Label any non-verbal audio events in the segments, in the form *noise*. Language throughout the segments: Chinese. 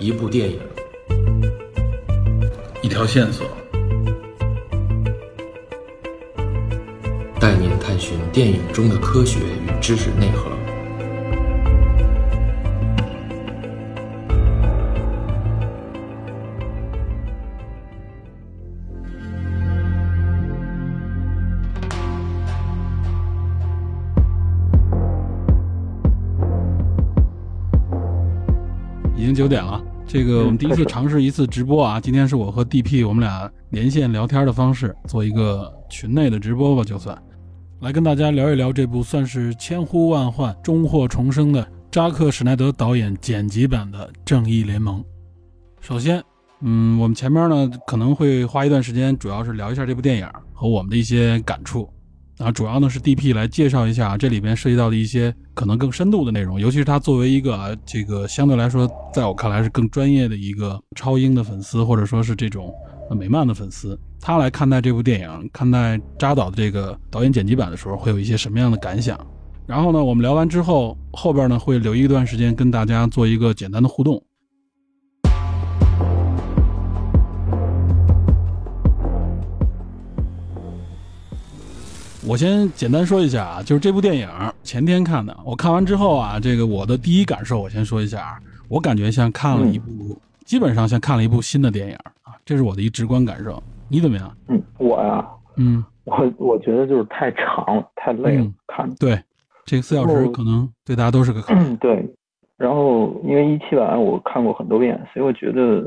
一部电影，一条线索，带您探寻电影中的科学与知识内核。已经九点了。这个我们第一次尝试一次直播啊，*laughs* 今天是我和 DP 我们俩连线聊天的方式，做一个群内的直播吧，就算来跟大家聊一聊这部算是千呼万唤、终获重生的扎克·史奈德导演剪辑版的《正义联盟》。首先，嗯，我们前面呢可能会花一段时间，主要是聊一下这部电影和我们的一些感触。啊，主要呢是 DP 来介绍一下这里边涉及到的一些可能更深度的内容，尤其是他作为一个啊，这个相对来说，在我看来是更专业的一个超英的粉丝，或者说是这种美漫的粉丝，他来看待这部电影，看待扎导的这个导演剪辑版的时候，会有一些什么样的感想？然后呢，我们聊完之后，后边呢会留一段时间跟大家做一个简单的互动。我先简单说一下啊，就是这部电影前天看的，我看完之后啊，这个我的第一感受我先说一下啊，我感觉像看了一部，基本上像看了一部新的电影啊，这是我的一直观感受。你怎么样？嗯，我呀，嗯，我我觉得就是太长了，太累了，看对，这个四小时可能对大家都是个坎。对，然后因为一七版我看过很多遍，所以我觉得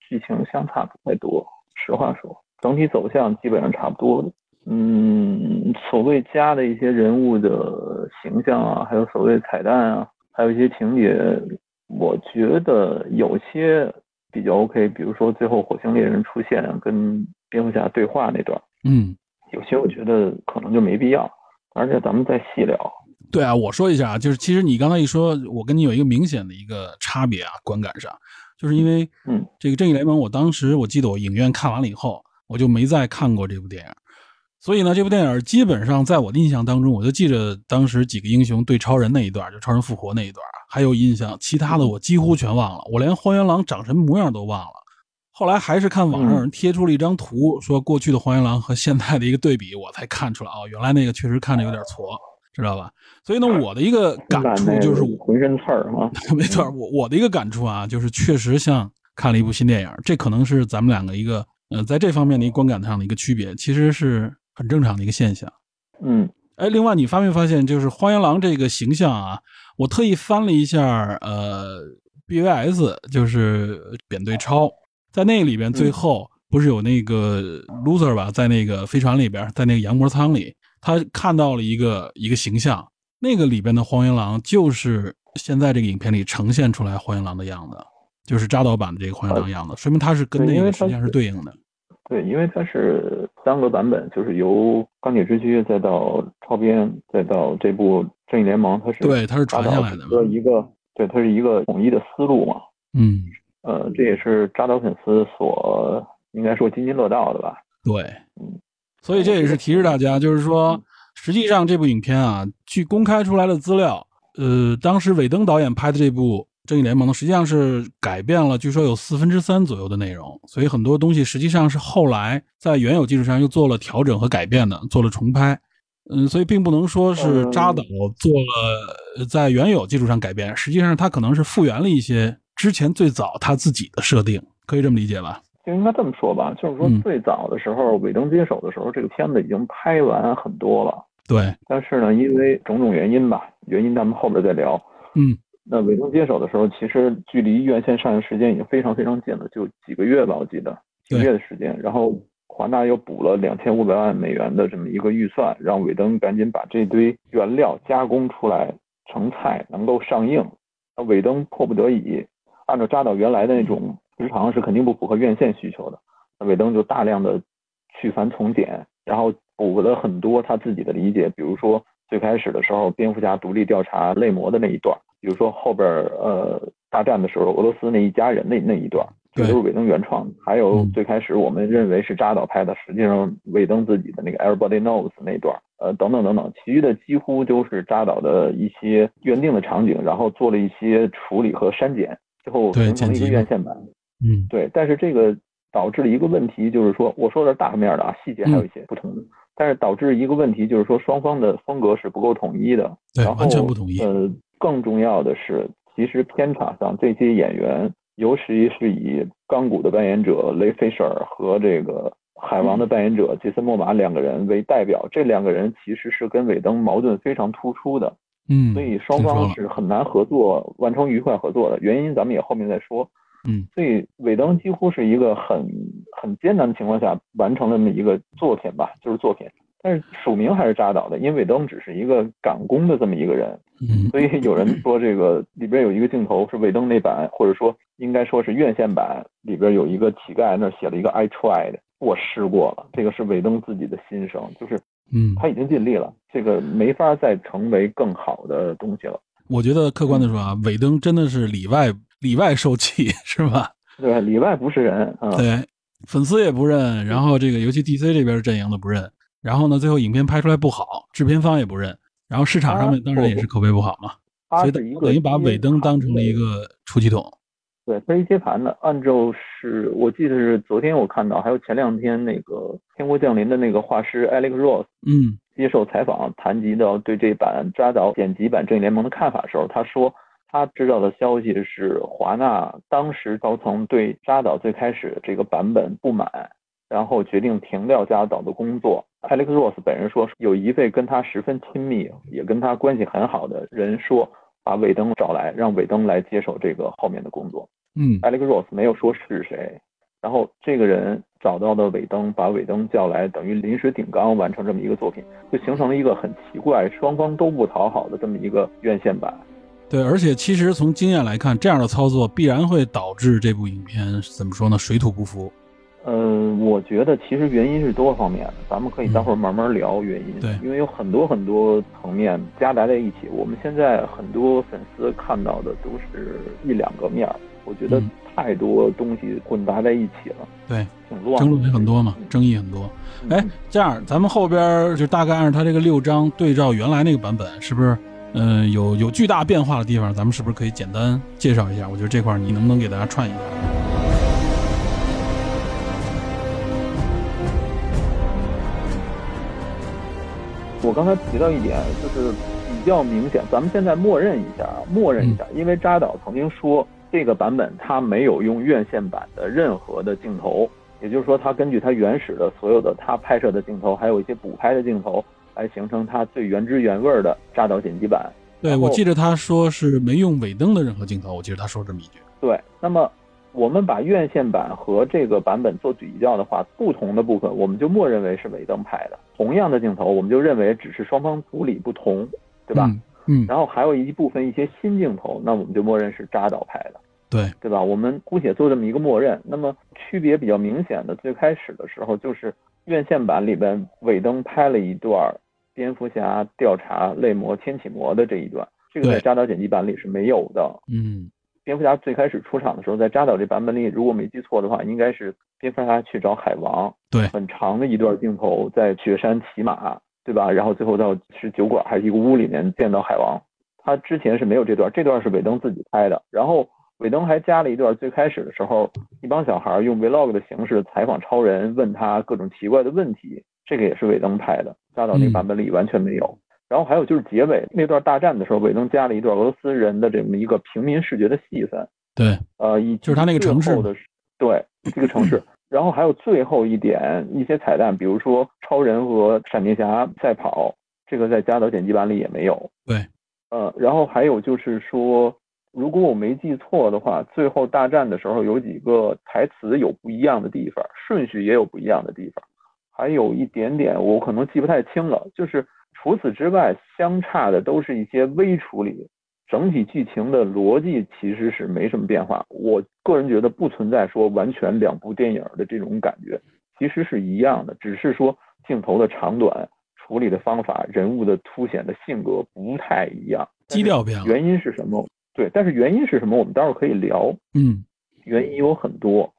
剧情相差不太多。实话说，整体走向基本上差不多的。嗯，所谓加的一些人物的形象啊，还有所谓彩蛋啊，还有一些情节，我觉得有些比较 OK。比如说最后火星猎人出现跟蝙蝠侠对话那段，嗯，有些我觉得可能就没必要。而且咱们再细聊。对啊，我说一下啊，就是其实你刚才一说，我跟你有一个明显的一个差别啊，观感上，就是因为嗯，这个正义联盟，我当时我记得我影院看完了以后，我就没再看过这部电影。所以呢，这部电影基本上在我的印象当中，我就记着当时几个英雄对超人那一段，就超人复活那一段，还有印象。其他的我几乎全忘了，我连荒原狼长什么模样都忘了。后来还是看网上有人贴出了一张图，说过去的荒原狼和现在的一个对比，我才看出来哦，原来那个确实看着有点矬，*laughs* 知道吧？所以呢，我的一个感触就是浑身刺儿啊，*laughs* 没错，我我的一个感触啊，就是确实像看了一部新电影。这可能是咱们两个一个呃，在这方面的一个观感上的一个区别，其实是。很正常的一个现象，嗯，哎，另外你发没发现，就是荒原狼这个形象啊，我特意翻了一下，呃，BVS 就是扁对超，在那里边最后不是有那个 loser 吧，在那个飞船里边，在那个羊膜舱里，他看到了一个一个形象，那个里边的荒原狼就是现在这个影片里呈现出来荒原狼的样子，就是扎导版的这个荒原狼样子，说明他是跟那个实际上是对应的。对，因为它是三个版本，就是由钢铁之躯再到超编，再到这部正义联盟，它是对，它是传下来的一个，对，它是一个统一的思路嘛。嗯，呃，这也是扎导粉丝所应该说津津乐道的吧？对，嗯，所以这也是提示大家，就是说，实际上这部影片啊，据公开出来的资料，呃，当时韦登导演拍的这部。正义联盟呢，实际上是改变了，据说有四分之三左右的内容，所以很多东西实际上是后来在原有基础上又做了调整和改变的，做了重拍。嗯，所以并不能说是扎导做了在原有基础上改变，实际上他可能是复原了一些之前最早他自己的设定，可以这么理解吧？就应该这么说吧，就是说最早的时候，尾灯接手的时候，这个片子已经拍完很多了。对，但是呢，因为种种原因吧，原因咱们后边再聊。嗯。那韦登接手的时候，其实距离院线上映时间已经非常非常近了，就几个月吧，我记得几个月的时间。然后华纳又补了两千五百万美元的这么一个预算，让韦登赶紧把这堆原料加工出来成菜，能够上映。那韦登迫不得已，按照扎导原来的那种时长是肯定不符合院线需求的。那韦登就大量的去繁从简，然后补了很多他自己的理解，比如说最开始的时候，蝙蝠侠独立调查类魔的那一段。比如说后边呃大战的时候，俄罗斯那一家人那那一段，这都是尾登原创。还有最开始我们认为是扎导拍的，实际上尾登自己的那个 Everybody Knows 那段，呃等等等等，其余的几乎都是扎导的一些原定的场景，然后做了一些处理和删减。最后形成了一个院线版。嗯，对。但是这个导致了一个问题，就是说，我说的是大面的啊，细节还有一些不同的。但是导致一个问题，就是说双方的风格是不够统一的。对，完全不统一。呃，更重要的是，其实片场上这些演员，尤其是以钢骨的扮演者雷菲舍尔和这个海王的扮演者杰森·莫玛两个人为代表，这两个人其实是跟尾灯矛盾非常突出的。嗯，所以双方是很难合作完成愉快合作的原因，咱们也后面再说。嗯，所以尾灯几乎是一个很很艰难的情况下完成了那么一个作品吧，就是作品。但是署名还是扎导的，因为韦登只是一个赶工的这么一个人。嗯，所以有人说这个里边有一个镜头是韦登那版，或者说应该说是院线版里边有一个乞丐那写了一个 I tried，我试过了。这个是韦登自己的心声，就是嗯，他已经尽力了，这个没法再成为更好的东西了。我觉得客观的说啊，韦登真的是里外。里外受气是吧？对，里外不是人。对，粉丝也不认，然后这个尤其 DC 这边阵营的不认，然后呢，最后影片拍出来不好，制片方也不认，然后市场上面当然也是口碑不好嘛。所以等于把尾灯当成了一个出气筒。对，它是接盘的。按照是我记得是昨天我看到，还有前两天那个《天国降临》的那个画师 Alex Ross，嗯，接受采访谈及到对这版扎导剪辑版《正义联盟》的看法的时候，他说。他知道的消息是，华纳当时高层对扎导最开始这个版本不满，然后决定停掉扎导的工作。Alex Ross 本人说，有一位跟他十分亲密，也跟他关系很好的人说，把尾灯找来，让尾灯来接手这个后面的工作。嗯，Alex Ross 没有说是谁，然后这个人找到的尾灯，把尾灯叫来，等于临时顶缸完成这么一个作品，就形成了一个很奇怪、双方都不讨好的这么一个院线版。对，而且其实从经验来看，这样的操作必然会导致这部影片怎么说呢？水土不服。呃，我觉得其实原因是多方面的，咱们可以待会儿慢慢聊原因。对，因为有很多很多层面夹杂在一起。我们现在很多粉丝看到的都是一两个面儿，我觉得太多东西混杂在一起了。对，挺乱，争论也很多嘛，争议很多。哎，这样咱们后边就大概按照他这个六章对照原来那个版本，是不是？嗯，有有巨大变化的地方，咱们是不是可以简单介绍一下？我觉得这块你能不能给大家串一下？我刚才提到一点，就是比较明显，咱们现在默认一下啊，默认一下，因为扎导曾经说这个版本他没有用院线版的任何的镜头，也就是说，他根据他原始的所有的他拍摄的镜头，还有一些补拍的镜头。来形成他最原汁原味的扎导剪辑版。对，我记得他说是没用尾灯的任何镜头。我记得他说这么一句。对，那么我们把院线版和这个版本做比较的话，不同的部分我们就默认为是尾灯拍的。同样的镜头，我们就认为只是双方处理不同，对吧？嗯。然后还有一部分一些新镜头，那我们就默认是扎导拍的。对，对吧？我们姑且做这么一个默认。那么区别比较明显的，最开始的时候就是院线版里边尾灯拍了一段。蝙蝠侠调查泪魔天启魔的这一段，这个在扎导剪辑版里是没有的。嗯，蝙蝠侠最开始出场的时候，在扎导这版本里，如果没记错的话，应该是蝙蝠侠去找海王，对，很长的一段镜头，在雪山骑马，对吧？然后最后到是酒馆还是一个屋里面见到海王，他之前是没有这段，这段是尾灯自己拍的。然后尾灯还加了一段，最开始的时候，一帮小孩用 vlog 的形式采访超人，问他各种奇怪的问题。这个也是尾灯拍的，扎导那个版本里完全没有。然后还有就是结尾那段大战的时候，尾灯加了一段俄罗斯人的这么一个平民视觉的戏份。对，呃，以就是他那个城市的，对，这个城市。*laughs* 然后还有最后一点一些彩蛋，比如说超人和闪电侠赛跑，这个在加德剪辑版里也没有。对，呃，然后还有就是说，如果我没记错的话，最后大战的时候有几个台词有不一样的地方，顺序也有不一样的地方。还有一点点，我可能记不太清了。就是除此之外，相差的都是一些微处理，整体剧情的逻辑其实是没什么变化。我个人觉得不存在说完全两部电影的这种感觉，其实是一样的，只是说镜头的长短、处理的方法、人物的凸显的性格不太一样，基调变了。原因是什么？对，但是原因是什么？我们待会儿可以聊。嗯，原因有很多。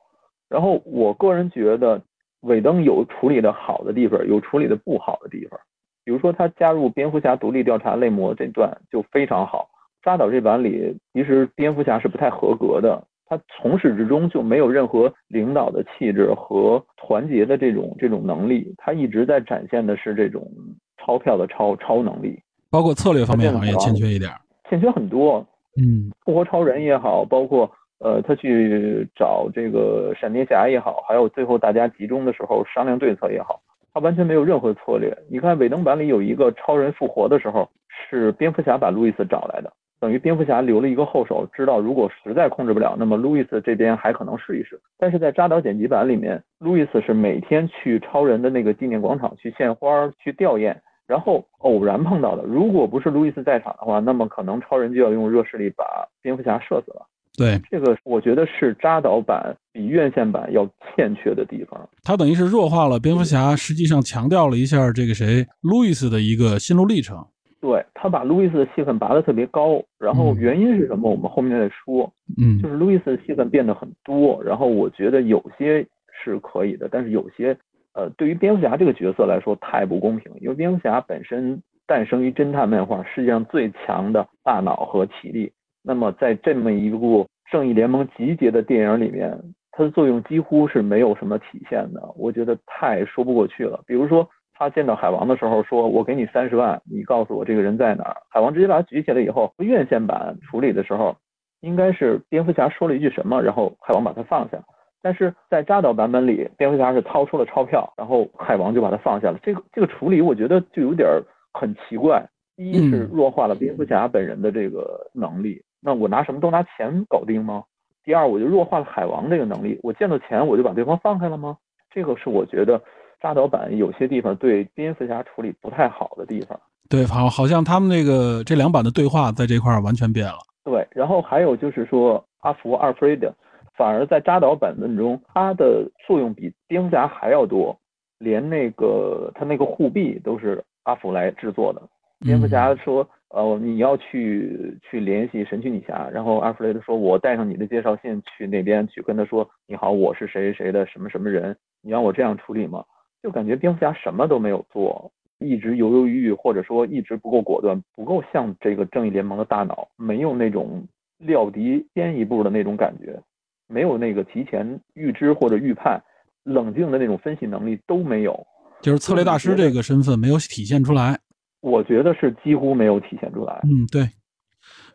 然后我个人觉得。尾灯有处理的好的地方，有处理的不好的地方。比如说，他加入蝙蝠侠独立调查类魔这段就非常好，扎导这版里，其实蝙蝠侠是不太合格的，他从始至终就没有任何领导的气质和团结的这种这种能力，他一直在展现的是这种钞票的超超能力，包括策略方面好像也欠缺一点，欠缺很多。嗯，复活超人也好，包括呃他去找这个闪电侠也好，还有最后大家集中的时候商量对策也好。他完全没有任何策略。你看尾灯版里有一个超人复活的时候，是蝙蝠侠把路易斯找来的，等于蝙蝠侠留了一个后手，知道如果实在控制不了，那么路易斯这边还可能试一试。但是在扎导剪辑版里面，路易斯是每天去超人的那个纪念广场去献花、去吊唁，然后偶然碰到的。如果不是路易斯在场的话，那么可能超人就要用热势力把蝙蝠侠射死了。对，这个我觉得是扎导版比院线版要欠缺的地方。它等于是弱化了蝙蝠侠，实际上强调了一下这个谁路易斯的一个心路历程。对他把路易斯的戏份拔得特别高，然后原因是什么？我们后面再说。嗯，就是路易斯的戏份变得很多，然后我觉得有些是可以的，但是有些呃，对于蝙蝠侠这个角色来说太不公平，因为蝙蝠侠本身诞生于侦探漫画，世界上最强的大脑和体力。那么在这么一部正义联盟集结的电影里面，它的作用几乎是没有什么体现的，我觉得太说不过去了。比如说他见到海王的时候，说我给你三十万，你告诉我这个人在哪儿。海王直接把他举起来以后，院线版处理的时候，应该是蝙蝠侠说了一句什么，然后海王把他放下。但是在扎导版本里，蝙蝠侠是掏出了钞票，然后海王就把他放下了。这个这个处理，我觉得就有点很奇怪。一是弱化了蝙蝠侠本人的这个能力。那我拿什么都拿钱搞定吗？第二，我就弱化了海王这个能力。我见到钱我就把对方放开了吗？这个是我觉得扎导版有些地方对蝙蝠侠处理不太好的地方。对，好，好像他们那个这两版的对话在这块完全变了。对，然后还有就是说阿福阿弗雷德，反而在扎导版本中，他的作用比蝙蝠侠还要多，连那个他那个护臂都是阿福来制作的。蝙蝠侠说。呃，你要去去联系神奇女侠，然后阿弗雷德说：“我带上你的介绍信去那边去跟他说，你好，我是谁谁的什么什么人，你让我这样处理吗？”就感觉蝙蝠侠什么都没有做，一直犹犹豫豫，或者说一直不够果断，不够像这个正义联盟的大脑，没有那种料敌先一步的那种感觉，没有那个提前预知或者预判、冷静的那种分析能力都没有，就是策略大师这个身份没有体现出来。我觉得是几乎没有体现出来。嗯，对，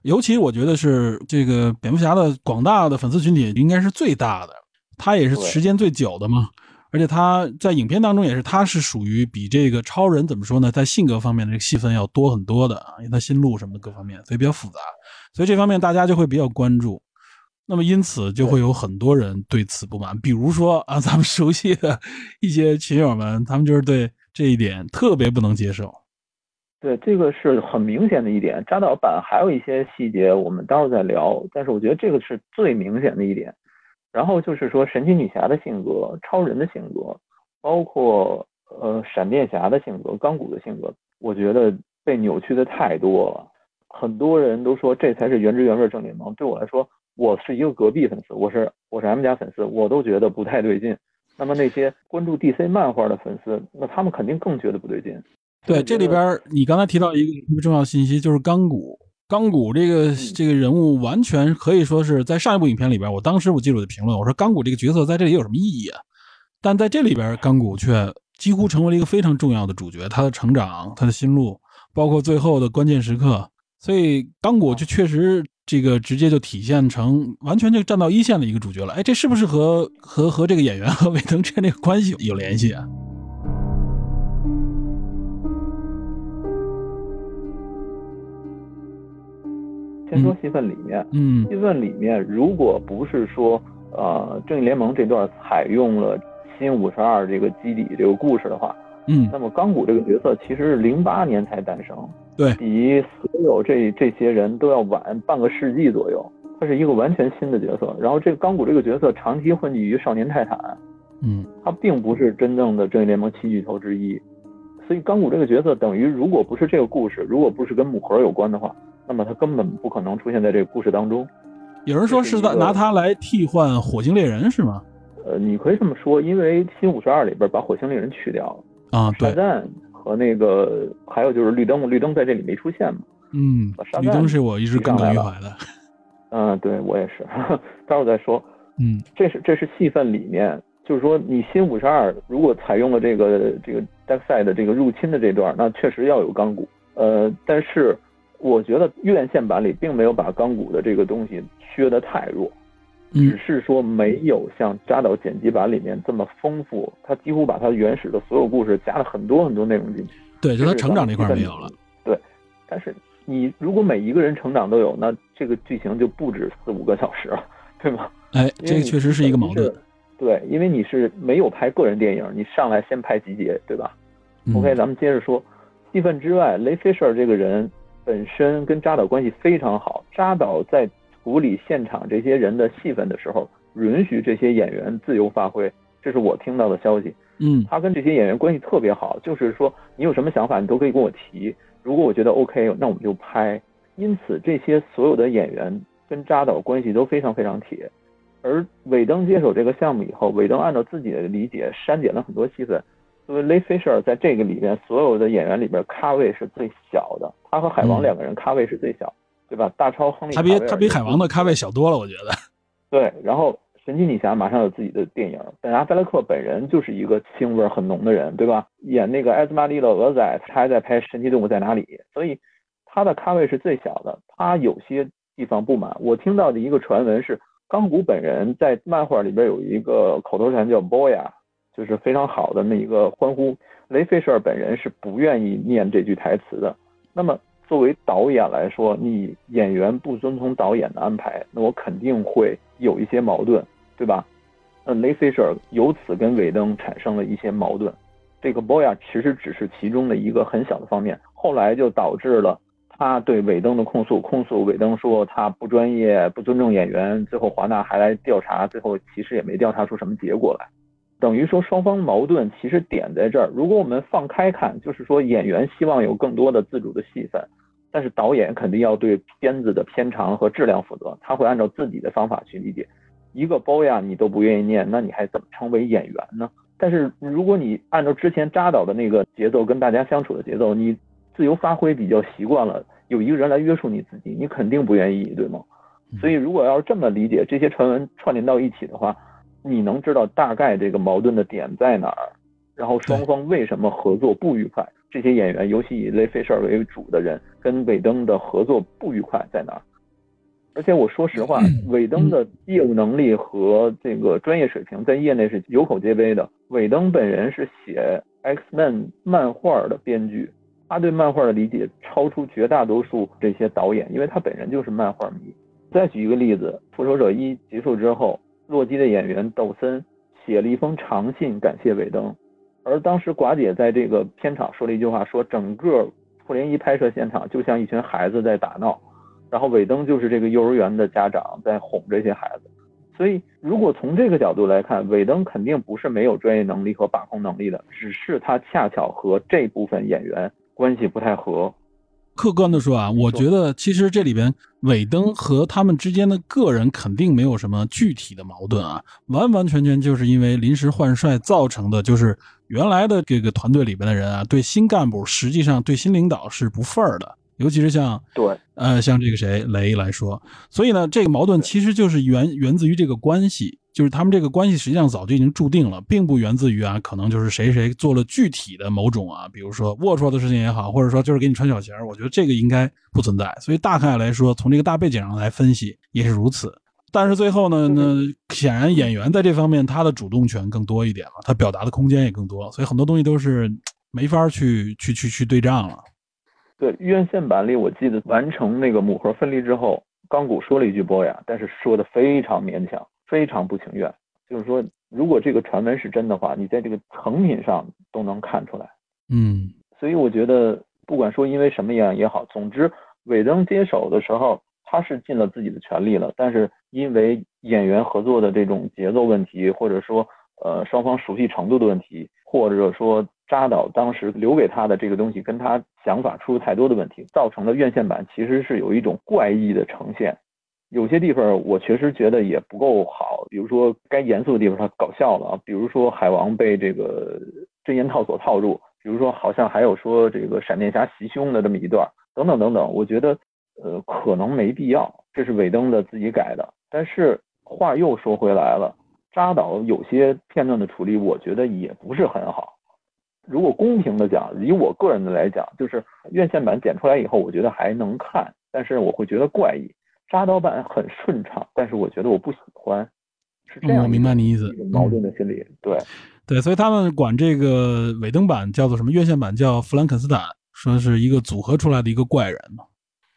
尤其我觉得是这个蝙蝠侠的广大的粉丝群体应该是最大的，他也是时间最久的嘛。而且他在影片当中也是，他是属于比这个超人怎么说呢，在性格方面的这个戏份要多很多的啊，因为他心路什么的各方面，所以比较复杂，所以这方面大家就会比较关注。那么因此就会有很多人对此不满，比如说啊，咱们熟悉的一些群友们，他们就是对这一点特别不能接受。对，这个是很明显的一点。扎导版还有一些细节，我们待会儿再聊。但是我觉得这个是最明显的一点。然后就是说，神奇女侠的性格、超人的性格，包括呃闪电侠的性格、钢骨的性格，我觉得被扭曲的太多了。很多人都说这才是原汁原味正联盟。对我来说，我是一个隔壁粉丝，我是我是 M 家粉丝，我都觉得不太对劲。那么那些关注 DC 漫画的粉丝，那他们肯定更觉得不对劲。对，这里边你刚才提到一个特别重要的信息，就是钢骨。钢骨这个这个人物完全可以说是在上一部影片里边，我当时我记录的评论，我说钢骨这个角色在这里有什么意义啊？但在这里边，钢骨却几乎成为了一个非常重要的主角，他的成长，他的心路，包括最后的关键时刻，所以钢骨就确实这个直接就体现成完全就站到一线的一个主角了。哎，这是不是和和和这个演员和魏登之间这个关系有联系啊？先说戏份里面，嗯，戏份里面，如果不是说，呃，正义联盟这段采用了新五十二这个基底这个故事的话，嗯，那么钢骨这个角色其实是零八年才诞生，对，比所有这这些人都要晚半个世纪左右，他是一个完全新的角色。然后这个钢骨这个角色长期混迹于少年泰坦，嗯，他并不是真正的正义联盟七巨头之一，所以钢骨这个角色等于如果不是这个故事，如果不是跟母盒有关的话。那么他根本不可能出现在这个故事当中。有人说是在拿他来替换火星猎人是吗？呃，你可以这么说，因为新五十二里边把火星猎人去掉了啊，对。沙赞和那个还有就是绿灯，绿灯在这里没出现嘛。嗯，绿灯是我一直耿耿于怀的。嗯，对我也是，*laughs* 待会儿再说。嗯，这是这是戏份里面，就是说你新五十二如果采用了这个这个 Dark Side 的这个入侵的这段，那确实要有钢骨。呃，但是我觉得院线版里并没有把钢骨的这个东西削得太弱，只是说没有像扎导剪辑版里面这么丰富。他几乎把他原始的所有故事加了很多很多内容进去。对，就他成长这块没有了。对，但是你如果每一个人成长都有，那这个剧情就不止四五个小时了，*laughs* 对吗？哎，这个确实是一个矛盾。对，因为你是没有拍个人电影，你上来先拍集结，对吧？OK，咱们接着说。戏份之外，雷菲舍尔这个人本身跟扎导关系非常好。扎导在处理现场这些人的戏份的时候，允许这些演员自由发挥，这是我听到的消息。嗯，他跟这些演员关系特别好，就是说你有什么想法，你都可以跟我提。如果我觉得 OK，那我们就拍。因此，这些所有的演员跟扎导关系都非常非常铁。而韦登接手这个项目以后，韦登按照自己的理解删减了很多戏份。因为雷菲舍尔在这个里边所有的演员里边咖位是最小的，他和海王两个人咖位是最小，对吧？大超亨利他比他比海王的咖位小多了，我觉得。*laughs* 对，然后神奇女侠马上有自己的电影，本阿弗莱克本人就是一个腥味很浓的人，对吧？演那个艾斯玛丽的鹅仔，他还在拍《神奇动物在哪里》，所以他的咖位是最小的。他有些地方不满。我听到的一个传闻是，钢骨本人在漫画里边有一个口头禅叫 “boya”。就是非常好的那一个欢呼。雷费舍尔本人是不愿意念这句台词的。那么作为导演来说，你演员不遵从导演的安排，那我肯定会有一些矛盾，对吧？那雷费舍尔由此跟韦登产生了一些矛盾。这个 boya 其实只是其中的一个很小的方面，后来就导致了他对韦登的控诉，控诉韦登说他不专业、不尊重演员。最后华纳还来调查，最后其实也没调查出什么结果来。等于说双方矛盾其实点在这儿。如果我们放开看，就是说演员希望有更多的自主的戏份，但是导演肯定要对片子的片长和质量负责，他会按照自己的方法去理解。一个包呀你都不愿意念，那你还怎么成为演员呢？但是如果你按照之前扎导的那个节奏跟大家相处的节奏，你自由发挥比较习惯了，有一个人来约束你自己，你肯定不愿意，对吗？所以如果要是这么理解这些传闻串联到一起的话。你能知道大概这个矛盾的点在哪儿，然后双方为什么合作不愉快？这些演员，尤其以雷费舍尔为主的人，跟韦登的合作不愉快在哪儿？而且我说实话，韦登的业务能力和这个专业水平在业内是有口皆碑的。韦登本人是写 X Men 漫画的编剧，他对漫画的理解超出绝大多数这些导演，因为他本人就是漫画迷。再举一个例子，《复仇者一》结束之后。洛基的演员抖森写了一封长信感谢韦登，而当时寡姐在这个片场说了一句话，说整个复联一拍摄现场就像一群孩子在打闹，然后韦登就是这个幼儿园的家长在哄这些孩子。所以如果从这个角度来看，韦登肯定不是没有专业能力和把控能力的，只是他恰巧和这部分演员关系不太合。客观的说啊，我觉得其实这里边韦登和他们之间的个人肯定没有什么具体的矛盾啊，完完全全就是因为临时换帅造成的，就是原来的这个团队里边的人啊，对新干部实际上对新领导是不忿儿的，尤其是像对呃像这个谁雷来说，所以呢，这个矛盾其实就是源源自于这个关系。就是他们这个关系实际上早就已经注定了，并不源自于啊，可能就是谁谁做了具体的某种啊，比如说龌龊的事情也好，或者说就是给你穿小鞋我觉得这个应该不存在。所以大概来说，从这个大背景上来分析也是如此。但是最后呢，那显然演员在这方面他的主动权更多一点了，他表达的空间也更多，所以很多东西都是没法去去去去对仗了。对院线版里，我记得完成那个母核分离之后，钢骨说了一句“波呀”，但是说的非常勉强。非常不情愿，就是说，如果这个传闻是真的话，你在这个成品上都能看出来。嗯，所以我觉得，不管说因为什么样也好，总之，韦登接手的时候，他是尽了自己的全力了。但是因为演员合作的这种节奏问题，或者说呃双方熟悉程度的问题，或者说扎导当时留给他的这个东西跟他想法出入太多的问题，造成了院线版其实是有一种怪异的呈现。有些地方我确实觉得也不够好，比如说该严肃的地方他搞笑了，比如说海王被这个真言套索套住，比如说好像还有说这个闪电侠袭胸的这么一段，等等等等，我觉得呃可能没必要，这是尾灯的自己改的。但是话又说回来了，扎导有些片段的处理，我觉得也不是很好。如果公平的讲，以我个人的来讲，就是院线版剪出来以后，我觉得还能看，但是我会觉得怪异。扎导版很顺畅，但是我觉得我不喜欢，是这样。我明白你意思，矛盾的心理。对对，所以他们管这个尾灯版叫做什么？院线版叫弗兰肯斯坦，说是一个组合出来的一个怪人嘛。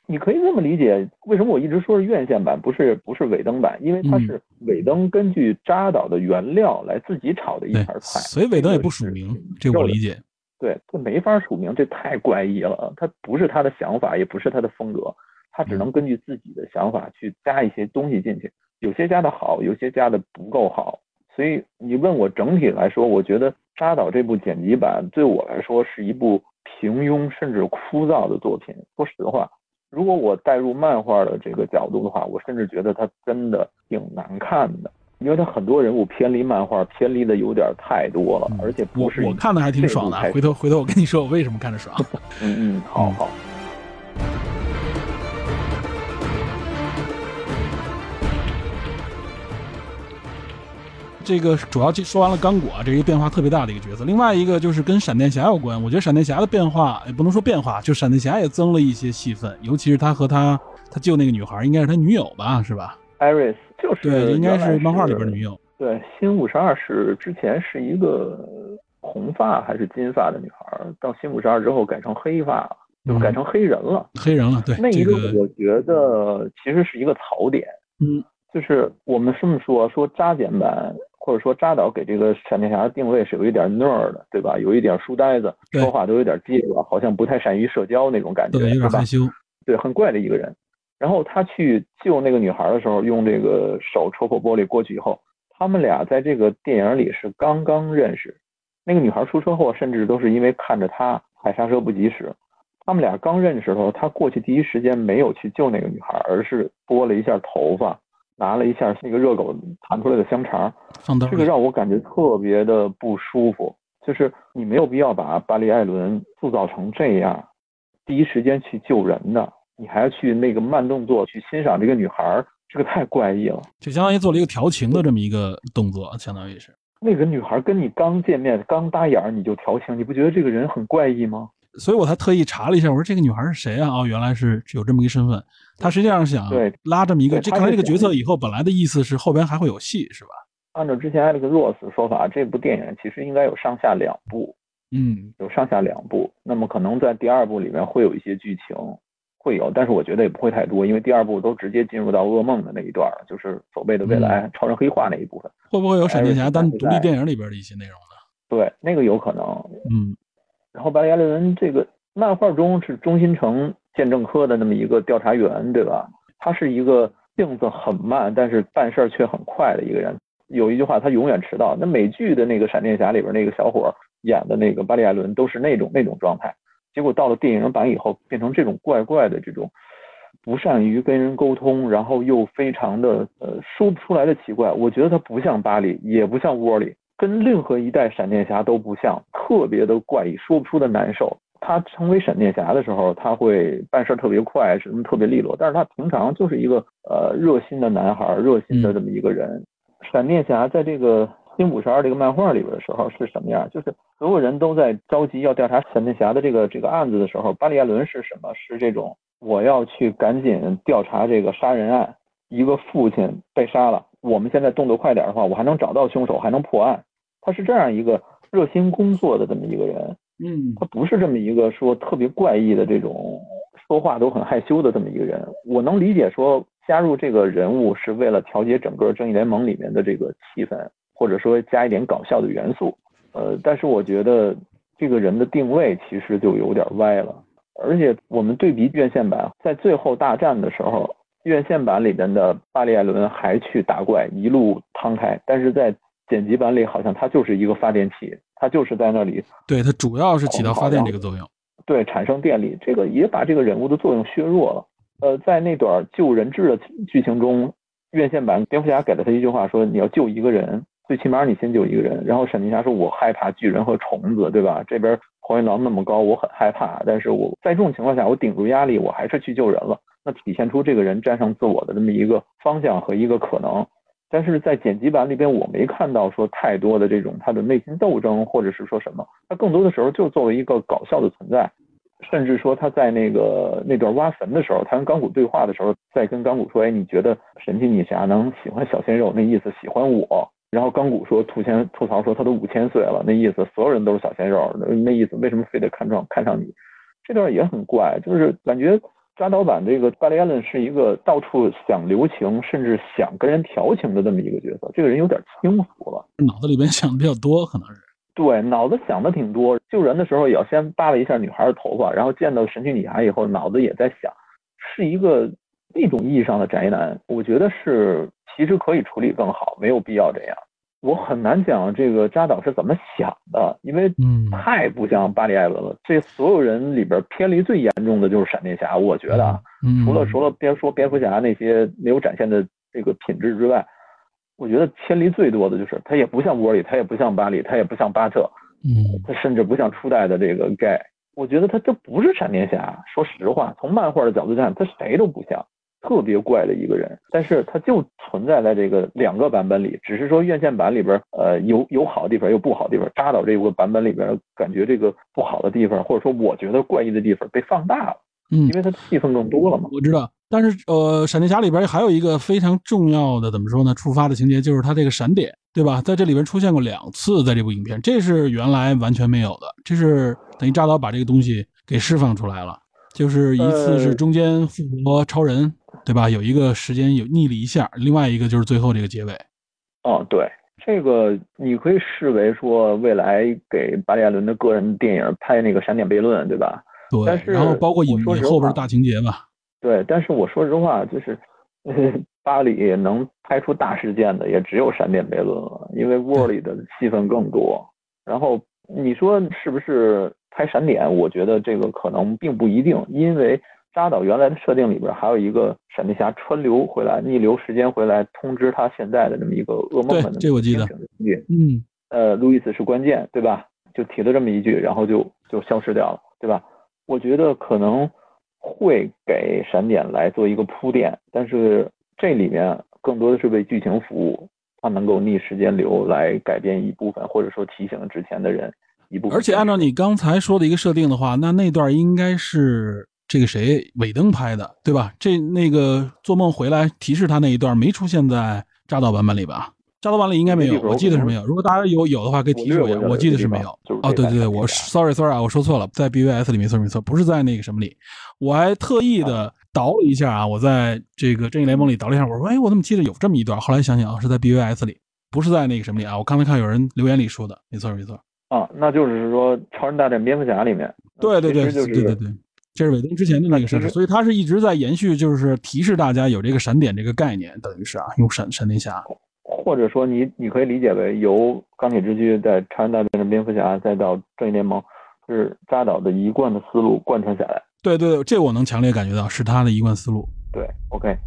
你可以这么理解，为什么我一直说是院线版，不是不是尾灯版？因为它是尾灯根据扎导的原料来自己炒的一盘菜，所以尾灯也不署名，这我理解。对，这没法署名，这太怪异了。他不是他的想法，也不是他的风格，他只能根据自己的想法去加一些东西进去，有些加的好，有些加的不够好。所以你问我整体来说，我觉得扎导这部剪辑版对我来说是一部平庸甚至枯燥的作品。说实话。如果我带入漫画的这个角度的话，我甚至觉得它真的挺难看的，因为它很多人物偏离漫画，偏离的有点太多了，而且不是我看的还挺爽的。回头回头我跟你说我为什么看着爽。*laughs* 嗯嗯，好好。这个主要就说完了刚果这一个变化特别大的一个角色，另外一个就是跟闪电侠有关。我觉得闪电侠的变化也不能说变化，就闪电侠也增了一些戏份，尤其是他和他他救那个女孩，应该是他女友吧，是吧？Iris 就是对，应该是漫画里边的女友。对，新五十二是之前是一个红发还是金发的女孩，到新五十二之后改成黑发了，就改成黑人了。黑人了，对，那一个我觉得其实是一个槽点。嗯，就是我们这么说，说扎简版。或者说扎导给这个闪电侠的定位是有一点 nerd 的，对吧？有一点书呆子，说话都有点结巴，好像不太善于社交那种感觉，有点害羞，对，很怪的一个人。然后他去救那个女孩的时候，用这个手戳破玻璃过去以后，他们俩在这个电影里是刚刚认识。那个女孩出车祸，甚至都是因为看着他踩刹车不及时。他们俩刚认识的时候，他过去第一时间没有去救那个女孩，而是拨了一下头发。拿了一下那个热狗弹出来的香肠，放这个让我感觉特别的不舒服。就是你没有必要把巴黎·艾伦塑造成这样，第一时间去救人的，你还要去那个慢动作去欣赏这个女孩，这个太怪异了。就相当于做了一个调情的这么一个动作，相当于是。那个女孩跟你刚见面、刚搭眼你就调情，你不觉得这个人很怪异吗？所以我才特意查了一下，我说这个女孩是谁啊？哦，原来是有这么一个身份。他实际上想拉这么一个，这看来这个角色以后本来的意思是后边还会有戏，是吧？按照之前艾利克·罗斯说法，这部电影其实应该有上下两部，嗯，有上下两部。那么可能在第二部里面会有一些剧情，会有，但是我觉得也不会太多，因为第二部都直接进入到噩梦的那一段了，就是所谓的未来超人黑化那一部分。会不会有闪电侠单独立电影里边的一些内容呢？对，那个有可能。嗯，然后巴里·艾伦这个漫画中是中心城。鉴证科的那么一个调查员，对吧？他是一个性子很慢，但是办事儿却很快的一个人。有一句话，他永远迟到。那美剧的那个闪电侠里边那个小伙演的那个巴里·艾伦都是那种那种状态。结果到了电影版以后，变成这种怪怪的这种不善于跟人沟通，然后又非常的呃说不出来的奇怪。我觉得他不像巴里，也不像沃里，跟任何一代闪电侠都不像，特别的怪异，说不出的难受。他成为闪电侠的时候，他会办事特别快，什么特别利落。但是他平常就是一个呃热心的男孩，热心的这么一个人。闪电侠在这个新五十二这个漫画里边的时候是什么样？就是所有人都在着急要调查闪电侠的这个这个案子的时候，巴里·亚伦是什么？是这种我要去赶紧调查这个杀人案，一个父亲被杀了，我们现在动作快点的话，我还能找到凶手，还能破案。他是这样一个热心工作的这么一个人。嗯，他不是这么一个说特别怪异的这种说话都很害羞的这么一个人。我能理解说加入这个人物是为了调节整个正义联盟里面的这个气氛，或者说加一点搞笑的元素。呃，但是我觉得这个人的定位其实就有点歪了。而且我们对比院线版，在最后大战的时候，院线版里边的巴里艾伦还去打怪，一路趟开，但是在剪辑版里好像他就是一个发电器。他就是在那里，对他主要是起到发电这个作用，对产生电力，这个也把这个人物的作用削弱了。呃，在那段救人质的剧情中，院线版蝙蝠侠给了他一句话，说你要救一个人，最起码你先救一个人。然后闪电侠说：“我害怕巨人和虫子，对吧？这边黄云狼那么高，我很害怕。但是我在这种情况下，我顶住压力，我还是去救人了。那体现出这个人战胜自我的这么一个方向和一个可能。但是在剪辑版里边，我没看到说太多的这种他的内心斗争，或者是说什么。他更多的时候就作为一个搞笑的存在。”甚至说他在那个那段挖坟的时候，他跟钢骨对话的时候，在跟钢骨说：“哎，你觉得神奇女侠能喜欢小鲜肉？那意思喜欢我。”然后钢骨说：“吐千吐槽说他都五千岁了，那意思所有人都是小鲜肉，那意思为什么非得看上看上你？”这段也很怪，就是感觉扎导版这个巴里·艾伦是一个到处想留情，甚至想跟人调情的这么一个角色。这个人有点轻浮了，脑子里边想的比较多，可能是。对，脑子想的挺多，救人的时候也要先扒拉一下女孩的头发，然后见到神奇女侠以后，脑子也在想，是一个那种意义上的宅男。我觉得是，其实可以处理更好，没有必要这样。我很难讲这个扎导是怎么想的，因为太不像巴里艾伦了。这所有人里边偏离最严重的就是闪电侠，我觉得啊，除了除了别说蝙蝠侠那些没有展现的这个品质之外。我觉得偏离最多的就是他也不像沃里，他也不像巴里，他也不像巴特，嗯，他甚至不像初代的这个盖。我觉得他这不是闪电侠。说实话，从漫画的角度看，他谁都不像，特别怪的一个人。但是他就存在在这个两个版本里，只是说院线版里边，呃，有有好的地方，有不好的地方。扎导这个版本里边，感觉这个不好的地方，或者说我觉得怪异的地方被放大了，嗯，因为他戏份更多了嘛。我知道。但是，呃，闪电侠里边还有一个非常重要的，怎么说呢？触发的情节就是他这个闪点，对吧？在这里边出现过两次，在这部影片，这是原来完全没有的。这是等于扎导把这个东西给释放出来了。就是一次是中间复活超人，对吧？有一个时间有逆了一下，另外一个就是最后这个结尾。哦，对，这个你可以视为说未来给巴里·艾伦的个人电影拍那个闪点悖论，对吧？对。但是，然后包括引引后边大情节嘛。对，但是我说实话，就是 *laughs* 巴里能拍出大事件的也只有闪电悖论了，因为沃里的戏份更多。然后你说是不是拍闪点？我觉得这个可能并不一定，因为扎导原来的设定里边还有一个闪电侠穿流回来、逆流时间回来通知他现在的这么一个噩梦的这我记得。嗯，呃，路易斯是关键，对吧？就提了这么一句，然后就就消失掉了，对吧？我觉得可能。会给闪点来做一个铺垫，但是这里面更多的是为剧情服务，它能够逆时间流来改变一部分，或者说提醒之前的人一部分。而且按照你刚才说的一个设定的话，那那段应该是这个谁尾灯拍的，对吧？这那个做梦回来提示他那一段没出现在扎导版本里吧？扎导版里应该没有，我记得是没有。如果大家有有的话，可以提示我一下。我记得是没有。哦，对对对，我 sorry sorry 啊，我说错了，在 BVS 里没错没错，不是在那个什么里。我还特意的倒了一下啊，我在这个正义联盟里倒了一下，我说，哎，我怎么记得有这么一段？后来想想啊，是在 BVS 里，不是在那个什么里啊。我刚才看有人留言里说的，没错没错。啊，那就是说超人大战蝙蝠侠里面。对对对对对对对，这是韦登之前的那个设置，所以他是一直在延续，就是提示大家有这个闪点这个概念，等于是啊，用闪闪电侠。或者说你你可以理解为由钢铁之躯在超人大战蝙蝠侠再到正义联盟，是扎导的一贯的思路贯穿下来。对对，这我能强烈感觉到是他的一贯思路。对，OK。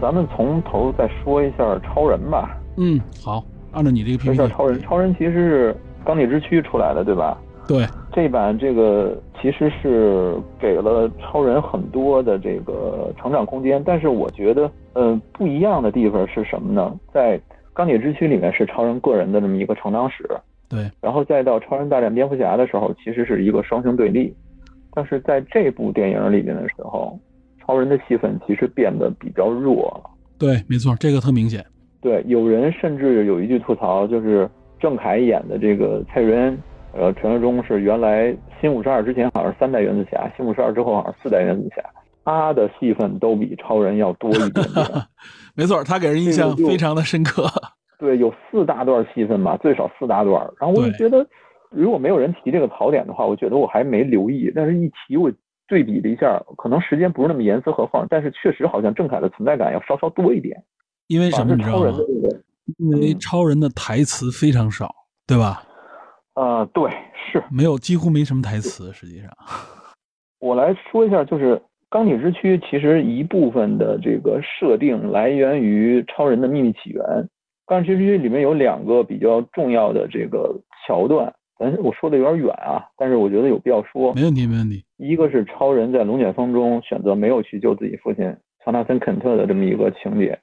咱们从头再说一下超人吧。嗯，好，按照你这个评价，超人，超人其实是钢铁之躯出来的，对吧？对，这版这个其实是给了超人很多的这个成长空间，但是我觉得，呃，不一样的地方是什么呢？在钢铁之躯里面是超人个人的这么一个成长史，对，然后再到超人大战蝙蝠侠的时候，其实是一个双雄对立，但是在这部电影里面的时候，超人的戏份其实变得比较弱了。对，没错，这个特明显。对，有人甚至有一句吐槽，就是郑恺演的这个蔡瑞恩。呃，传说中是原来新五十二之前好像是三代原子侠，新五十二之后好像是四代原子侠，他的戏份都比超人要多一点。*laughs* 没错，他给人印象非常的深刻。*laughs* 对，有四大段戏份吧，最少四大段。然后我就觉得，如果没有人提这个槽点的话，我觉得我还没留意。但是一提，我对比了一下，可能时间不是那么严丝合缝，但是确实好像郑恺的存在感要稍稍多一点。因为什么？你知道吗？因为超人的台词非常少，对吧？呃，对，是没有，几乎没什么台词，实际上。*laughs* 我来说一下，就是钢铁之躯其实一部分的这个设定来源于超人的秘密起源。钢铁之躯里面有两个比较重要的这个桥段，咱我说的有点远啊，但是我觉得有必要说。没问题，没问题。一个是超人在龙卷风中选择没有去救自己父亲乔纳森·肯特的这么一个情节，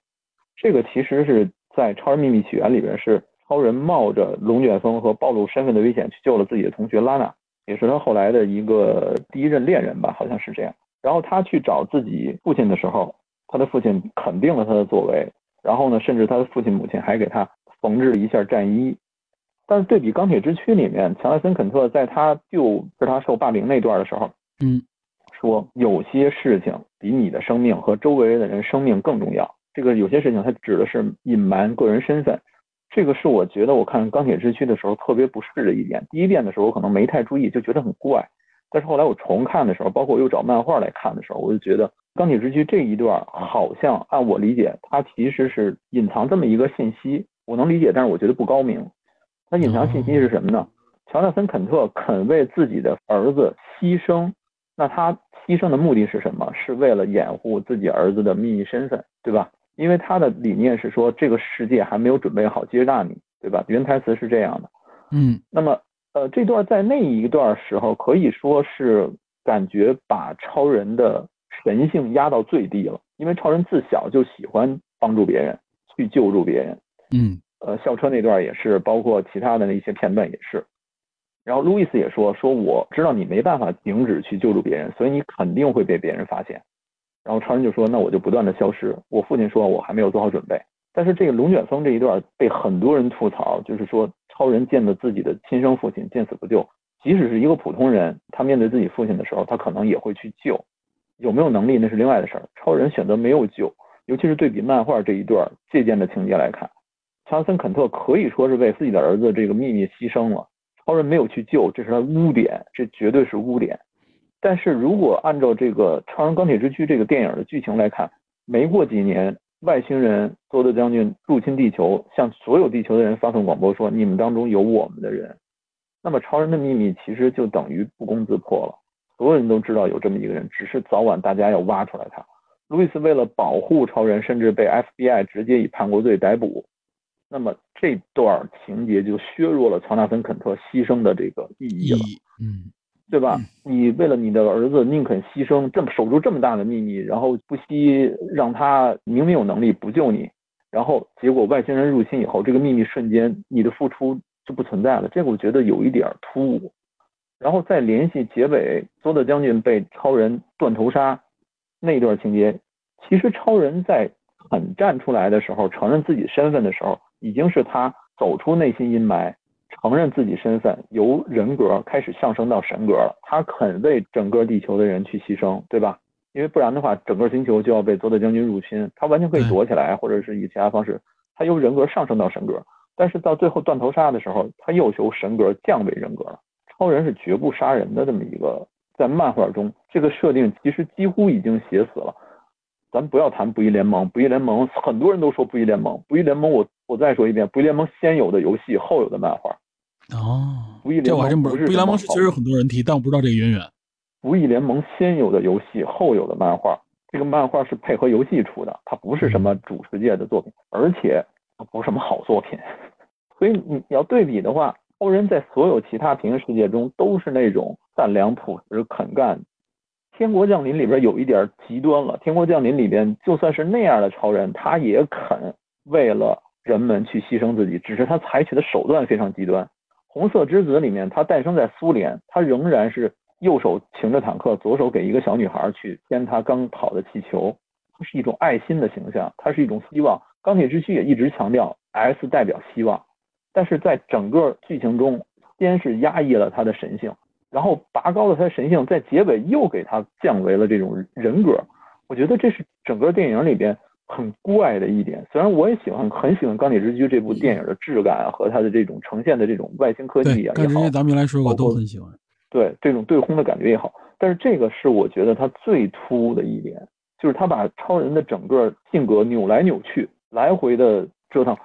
这个其实是在《超人秘密起源》里边是超人冒着龙卷风和暴露身份的危险去救了自己的同学拉娜。也是他后来的一个第一任恋人吧，好像是这样。然后他去找自己父亲的时候，他的父亲肯定了他的作为，然后呢，甚至他的父亲母亲还给他缝制了一下战衣。但是对比《钢铁之躯》里面，乔纳森·肯特在他救是他受霸凌那段的时候，嗯，说有些事情比你的生命和周围的人生命更重要。这个有些事情，他指的是隐瞒个人身份。这个是我觉得我看《钢铁之躯》的时候特别不适的一点。第一遍的时候我可能没太注意，就觉得很怪。但是后来我重看的时候，包括我又找漫画来看的时候，我就觉得《钢铁之躯》这一段好像按我理解，它其实是隐藏这么一个信息。我能理解，但是我觉得不高明。它隐藏信息是什么呢？乔纳森·肯特肯为自己的儿子牺牲，那他牺牲的目的是什么？是为了掩护自己儿子的秘密身份，对吧？因为他的理念是说，这个世界还没有准备好接纳你，对吧？原台词是这样的。嗯，那么，呃，这段在那一段时候可以说是感觉把超人的神性压到最低了，因为超人自小就喜欢帮助别人，去救助别人。嗯，呃，校车那段也是，包括其他的那些片段也是。然后路易斯也说，说我知道你没办法停止去救助别人，所以你肯定会被别人发现。然后超人就说：“那我就不断的消失。”我父亲说：“我还没有做好准备。”但是这个龙卷风这一段被很多人吐槽，就是说超人见了自己的亲生父亲见死不救，即使是一个普通人，他面对自己父亲的时候，他可能也会去救，有没有能力那是另外的事儿。超人选择没有救，尤其是对比漫画这一段借鉴的情节来看，乔森·肯特可以说是为自己的儿子这个秘密牺牲了。超人没有去救，这是他污点，这绝对是污点。但是如果按照这个《超人钢铁之躯》这个电影的剧情来看，没过几年，外星人多德将军入侵地球，向所有地球的人发送广播说：“你们当中有我们的人。”那么超人的秘密其实就等于不攻自破了。所有人都知道有这么一个人，只是早晚大家要挖出来他。路易斯为了保护超人，甚至被 FBI 直接以叛国罪逮捕。那么这段情节就削弱了乔纳森·肯特牺牲的这个意义了。嗯。对吧？你为了你的儿子宁肯牺牲这么守住这么大的秘密，然后不惜让他明明有能力不救你，然后结果外星人入侵以后，这个秘密瞬间你的付出就不存在了。这个我觉得有一点突兀。然后再联系结尾，佐德将军被超人断头杀那段情节，其实超人在很站出来的时候，承认自己身份的时候，已经是他走出内心阴霾。承认自己身份，由人格开始上升到神格了。他肯为整个地球的人去牺牲，对吧？因为不然的话，整个星球就要被佐德将军入侵。他完全可以躲起来，或者是以其他方式。他由人格上升到神格，但是到最后断头杀的时候，他又由神格降为人格了。超人是绝不杀人的这么一个，在漫画中这个设定其实几乎已经写死了。咱不要谈不义联盟，不义联盟很多人都说不义联盟，不义联盟我我再说一遍，不义联盟先有的游戏，后有的漫画。哦，不义联盟不是。不义联盟是确实有很多人提，但我不知道这个渊源。不义联盟先有的游戏，后有的漫画。这个漫画是配合游戏出的，它不是什么主世界的作品，而且它不是什么好作品。*laughs* 所以你要对比的话，超人在所有其他平行世界中都是那种善良、朴实、肯干。天国降临里边有一点极端了。天国降临里边就算是那样的超人，他也肯为了人们去牺牲自己，只是他采取的手段非常极端。红色之子里面，他诞生在苏联，他仍然是右手擎着坦克，左手给一个小女孩去牵他刚跑的气球，它是一种爱心的形象，它是一种希望。钢铁之躯也一直强调 S 代表希望，但是在整个剧情中，先是压抑了他的神性，然后拔高了他的神性，在结尾又给他降为了这种人格。我觉得这是整个电影里边。很怪的一点，虽然我也喜欢，很喜欢《钢铁之躯》这部电影的质感和它的这种呈现的这种外星科技也好，钢铁之躯咱们来说我都很喜欢。对这种对轰的感觉也好，但是这个是我觉得它最突兀的一点，就是他把超人的整个性格扭来扭去，来回的折腾。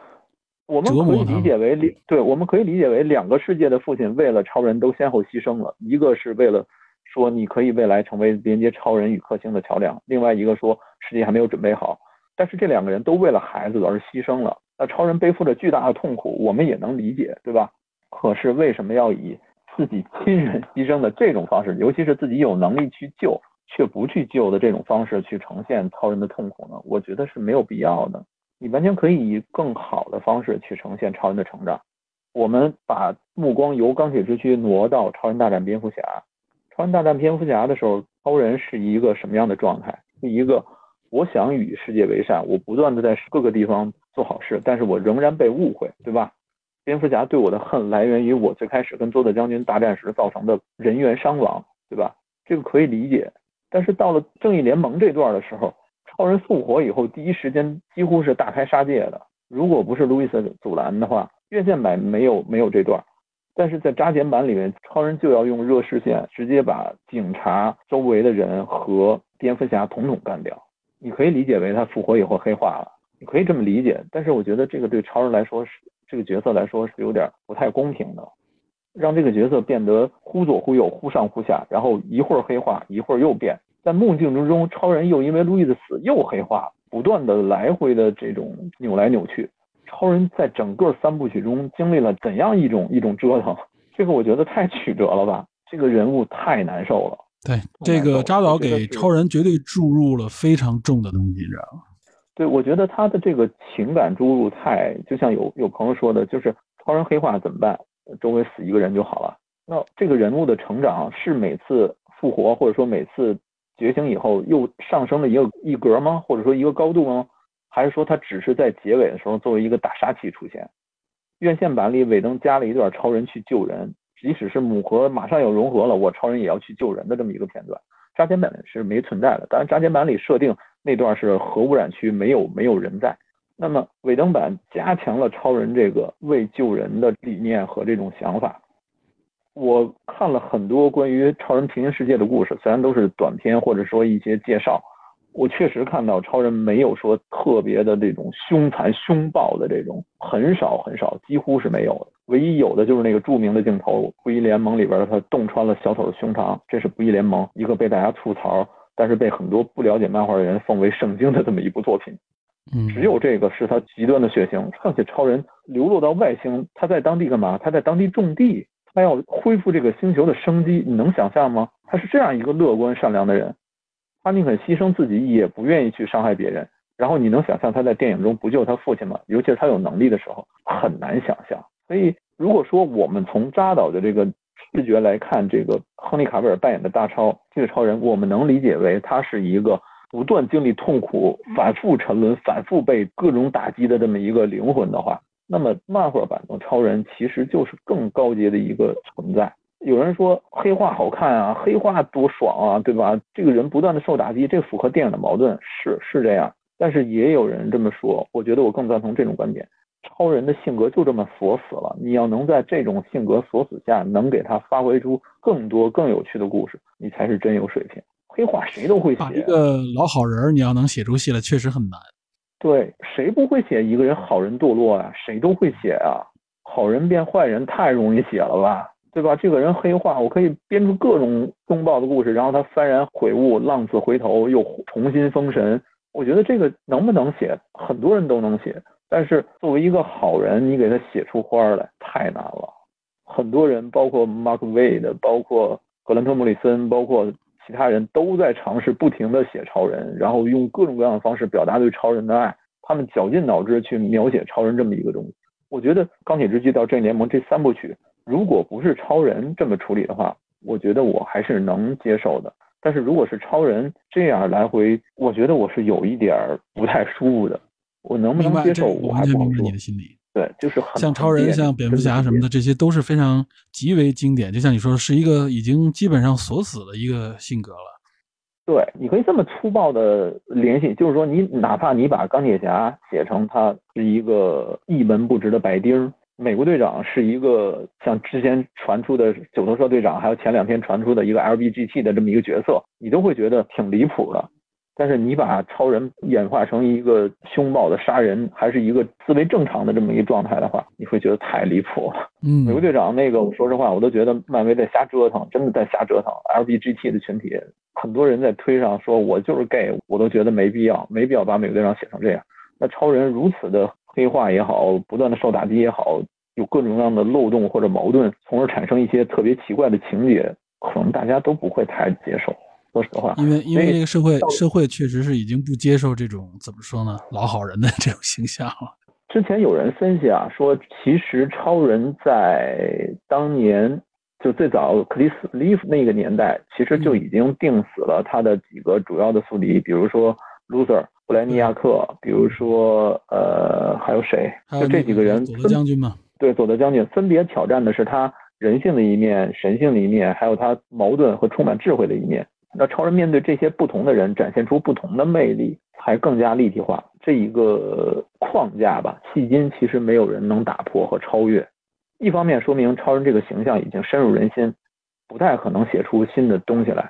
我们可以理解为两，对，我们可以理解为两个世界的父亲为了超人都先后牺牲了，一个是为了说你可以未来成为连接超人与克星的桥梁，另外一个说世界还没有准备好。但是这两个人都为了孩子而牺牲了，那超人背负着巨大的痛苦，我们也能理解，对吧？可是为什么要以自己亲人牺牲的这种方式，尤其是自己有能力去救却不去救的这种方式去呈现超人的痛苦呢？我觉得是没有必要的。你完全可以以更好的方式去呈现超人的成长。我们把目光由钢铁之躯挪到超人大战蝙蝠侠。超人大战蝙蝠侠的时候，超人是一个什么样的状态？是一个我想与世界为善，我不断的在各个地方做好事，但是我仍然被误会，对吧？蝙蝠侠对我的恨来源于我最开始跟多特将军大战时造成的人员伤亡，对吧？这个可以理解。但是到了正义联盟这段的时候，超人复活以后，第一时间几乎是大开杀戒的。如果不是路易斯阻拦的话，院线版没有没有这段。但是在扎剪版里面，超人就要用热视线直接把警察周围的人和蝙蝠侠统统干掉。你可以理解为他复活以后黑化了，你可以这么理解。但是我觉得这个对超人来说是。这个角色来说是有点不太公平的，让这个角色变得忽左忽右、忽上忽下，然后一会儿黑化，一会儿又变。在梦境之中，超人又因为路易的死又黑化，不断的来回的这种扭来扭去。超人在整个三部曲中经历了怎样一种一种折腾？这个我觉得太曲折了吧？这个人物太难受了。对，这个扎导给超人绝对注入了非常重的东西，你知道吗？对，我觉得他的这个情感注入太，就像有有朋友说的，就是超人黑化怎么办？周围死一个人就好了。那这个人物的成长是每次复活或者说每次觉醒以后又上升了一个一格吗？或者说一个高度吗？还是说他只是在结尾的时候作为一个打杀器出现？院线版里尾灯加了一段超人去救人，即使是母核马上要融合了，我超人也要去救人的这么一个片段。扎剪版是没存在的，当然扎剪版里设定。那段是核污染区，没有没有人在。那么尾灯版加强了超人这个为救人的理念和这种想法。我看了很多关于超人平行世界的故事，虽然都是短片或者说一些介绍，我确实看到超人没有说特别的这种凶残凶暴的这种，很少很少，几乎是没有的。唯一有的就是那个著名的镜头，不义联盟里边他洞穿了小丑的胸膛，这是不义联盟一个被大家吐槽。但是被很多不了解漫画的人奉为圣经的这么一部作品，嗯，只有这个是他极端的血腥。况且超人流落到外星，他在当地干嘛？他在当地种地，他要恢复这个星球的生机。你能想象吗？他是这样一个乐观善良的人，他宁肯牺牲自己，也不愿意去伤害别人。然后你能想象他在电影中不救他父亲吗？尤其是他有能力的时候，很难想象。所以如果说我们从扎导的这个。视觉来看，这个亨利·卡维尔扮演的大超这个超人，我们能理解为他是一个不断经历痛苦、反复沉沦、反复被各种打击的这么一个灵魂的话，那么漫画版的超人其实就是更高阶的一个存在。有人说黑化好看啊，黑化多爽啊，对吧？这个人不断的受打击，这符合电影的矛盾，是是这样。但是也有人这么说，我觉得我更赞同这种观点。超人的性格就这么锁死了，你要能在这种性格锁死下，能给他发挥出更多更有趣的故事，你才是真有水平。黑化谁都会写，一个老好人，你要能写出戏来，确实很难。对，谁不会写一个人好人堕落啊？谁都会写啊。好人变坏人太容易写了吧？对吧？这个人黑化，我可以编出各种凶暴的故事，然后他幡然悔悟，浪子回头，又重新封神。我觉得这个能不能写，很多人都能写。但是作为一个好人，你给他写出花来太难了。很多人，包括 Mark Wade，包括格兰特·莫里森，包括其他人都在尝试不停的写超人，然后用各种各样的方式表达对超人的爱。他们绞尽脑汁去描写超人这么一个东西。我觉得《钢铁之躯》到《正义联盟》这三部曲，如果不是超人这么处理的话，我觉得我还是能接受的。但是如果是超人这样来回，我觉得我是有一点儿不太舒服的。我能不能接受？我完全明白你的心理。对，就是像超人、像蝙蝠侠什么的，这些都是非常极为经典。就像你说，是一个已经基本上锁死的一个性格了。对，你可以这么粗暴的联系，就是说，你哪怕你把钢铁侠写成他是一个一文不值的白丁，美国队长是一个像之前传出的九头蛇队长，还有前两天传出的一个 LBGT 的这么一个角色，你都会觉得挺离谱的。但是你把超人演化成一个凶暴的杀人，还是一个思维正常的这么一个状态的话，你会觉得太离谱了。嗯，美国队长那个，我说实话，我都觉得漫威在瞎折腾，真的在瞎折腾。LGBT 的群体，很多人在推上说我就是 gay，我都觉得没必要，没必要把美国队长写成这样。那超人如此的黑化也好，不断的受打击也好，有各种各样的漏洞或者矛盾，从而产生一些特别奇怪的情节，可能大家都不会太接受。说实话，因为因为这个社会社会确实是已经不接受这种怎么说呢老好人的这种形象了。之前有人分析啊，说其实超人在当年就最早克里斯利夫那个年代，其实就已经定死了他的几个主要的宿敌，比如说 Loser 布莱尼亚克，比如说呃还有谁？就这几个人。佐德将军嘛。对，佐德将军分别挑战的是他人性的一面、神性的一面，还有他矛盾和充满智慧的一面。那超人面对这些不同的人，展现出不同的魅力，才更加立体化。这一个框架吧，迄今其实没有人能打破和超越。一方面说明超人这个形象已经深入人心，不太可能写出新的东西来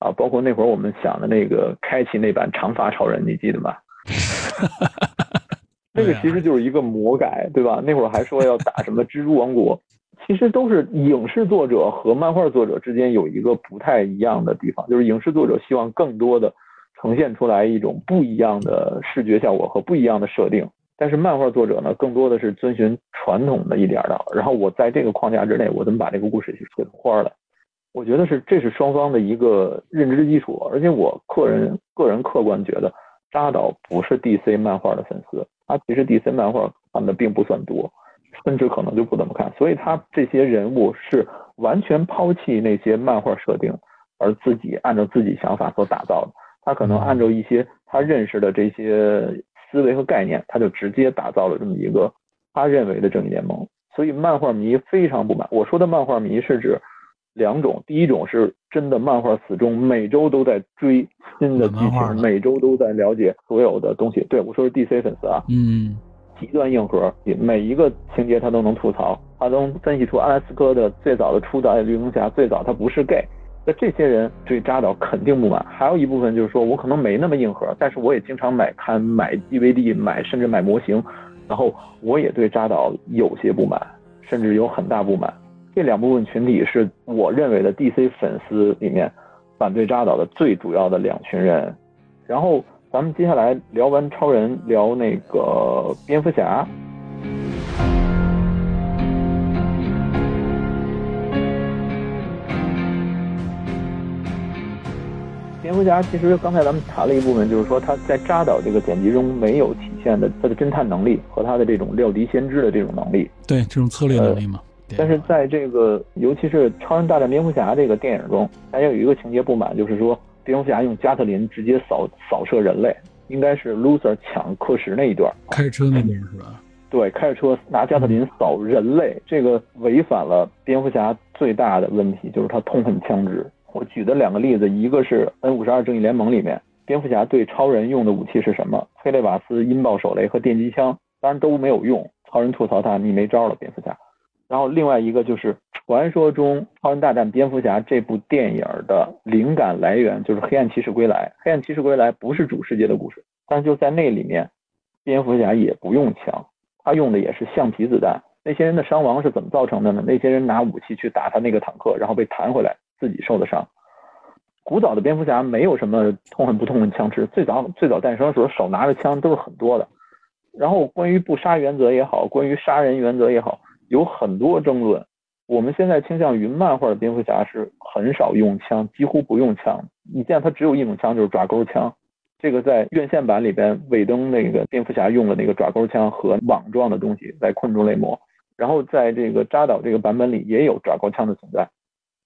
啊。包括那会儿我们想的那个开启那版长发超人，你记得吗？*laughs* 这个其实就是一个魔改，对吧？那会儿还说要打什么蜘蛛王国。其实都是影视作者和漫画作者之间有一个不太一样的地方，就是影视作者希望更多的呈现出来一种不一样的视觉效果和不一样的设定，但是漫画作者呢，更多的是遵循传统的一点的。然后我在这个框架之内，我怎么把这个故事去写成花了？我觉得是这是双方的一个认知基础，而且我个人个人客观觉得，扎导不是 DC 漫画的粉丝，他其实 DC 漫画看的并不算多。甚至可能就不怎么看，所以他这些人物是完全抛弃那些漫画设定，而自己按照自己想法所打造的。他可能按照一些他认识的这些思维和概念，他就直接打造了这么一个他认为的正义联盟。所以漫画迷非常不满。我说的漫画迷是指两种，第一种是真的漫画死忠，每周都在追新的剧情，每周都在了解所有的东西。对我说是 DC 粉丝啊，嗯。极端硬核，每一个情节他都能吐槽，他能分析出阿拉斯科的最早的初代绿灯侠最早他不是 gay，那这些人对扎导肯定不满。还有一部分就是说我可能没那么硬核，但是我也经常买看买 DVD 买甚至买模型，然后我也对扎导有些不满，甚至有很大不满。这两部分群体是我认为的 DC 粉丝里面反对扎导的最主要的两群人，然后。咱们接下来聊完超人，聊那个蝙蝠侠。蝙蝠侠其实刚才咱们谈了一部分，就是说他在扎导这个剪辑中没有体现的他的侦探能力和他的这种料敌先知的这种能力。对，这种策略能力嘛。但是在这个尤其是《超人大战蝙蝠侠》这个电影中，大家有一个情节不满，就是说。蝙蝠侠用加特林直接扫扫射人类，应该是 Loser 抢克什那一段，开车那段是吧？对，开着车拿加特林扫人类，这个违反了蝙蝠侠最大的问题，就是他痛恨枪支。我举的两个例子，一个是 N 五十二正义联盟里面，蝙蝠侠对超人用的武器是什么？菲雷瓦斯音爆手雷和电击枪，当然都没有用。超人吐槽他，你没招了，蝙蝠侠。然后另外一个就是传说中《超人大战蝙蝠侠》这部电影的灵感来源就是《黑暗骑士归来》。《黑暗骑士归来》不是主世界的故事，但就在那里面，蝙蝠侠也不用枪，他用的也是橡皮子弹。那些人的伤亡是怎么造成的呢？那些人拿武器去打他那个坦克，然后被弹回来，自己受的伤。古早的蝙蝠侠没有什么痛恨不痛恨枪支，最早最早诞生的时候手拿着枪都是很多的。然后关于不杀原则也好，关于杀人原则也好。有很多争论，我们现在倾向于漫画的蝙蝠侠是很少用枪，几乎不用枪。你见他只有一种枪，就是爪钩枪。这个在院线版里边，尾灯那个蝙蝠侠用的那个爪钩枪和网状的东西来困住雷魔。然后在这个扎导这个版本里也有爪钩枪的存在，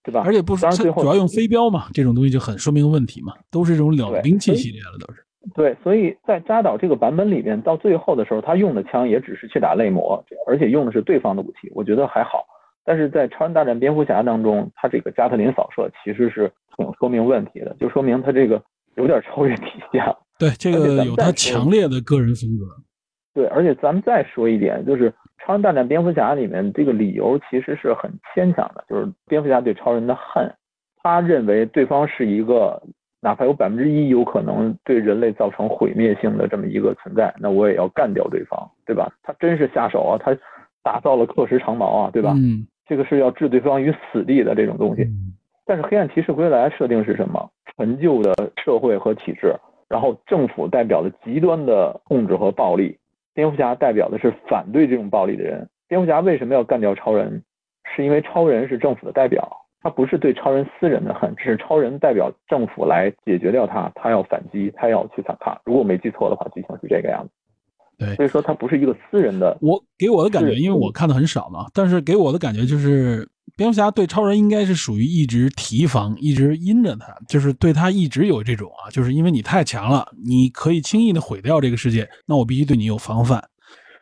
对吧？而且不是，主要用飞镖嘛，这种东西就很说明问题嘛，都是这种冷兵器系列了，都是。对，所以在扎导这个版本里面，到最后的时候，他用的枪也只是去打泪魔，而且用的是对方的武器，我觉得还好。但是在超人大战蝙蝠侠当中，他这个加特林扫射其实是挺说明问题的，就说明他这个有点超越底线。*laughs* 对，这个有他强烈的个人风格。对，而且咱们再说一点，就是超人大战蝙蝠侠里面这个理由其实是很牵强的，就是蝙蝠侠对超人的恨，他认为对方是一个。哪怕有百分之一有可能对人类造成毁灭性的这么一个存在，那我也要干掉对方，对吧？他真是下手啊，他打造了克什长矛啊，对吧？嗯，这个是要置对方于死地的这种东西。但是黑暗骑士归来设定是什么？陈旧的社会和体制，然后政府代表的极端的控制和暴力，蝙蝠侠代表的是反对这种暴力的人。蝙蝠侠为什么要干掉超人？是因为超人是政府的代表。他不是对超人私人的恨，只是超人代表政府来解决掉他，他要反击，他要去反抗。如果我没记错的话，剧情是这个样子。对，所以说他不是一个私人的。我给我的感觉，因为我看的很少嘛，但是给我的感觉就是，蝙蝠侠对超人应该是属于一直提防，一直阴着他，就是对他一直有这种啊，就是因为你太强了，你可以轻易的毁掉这个世界，那我必须对你有防范。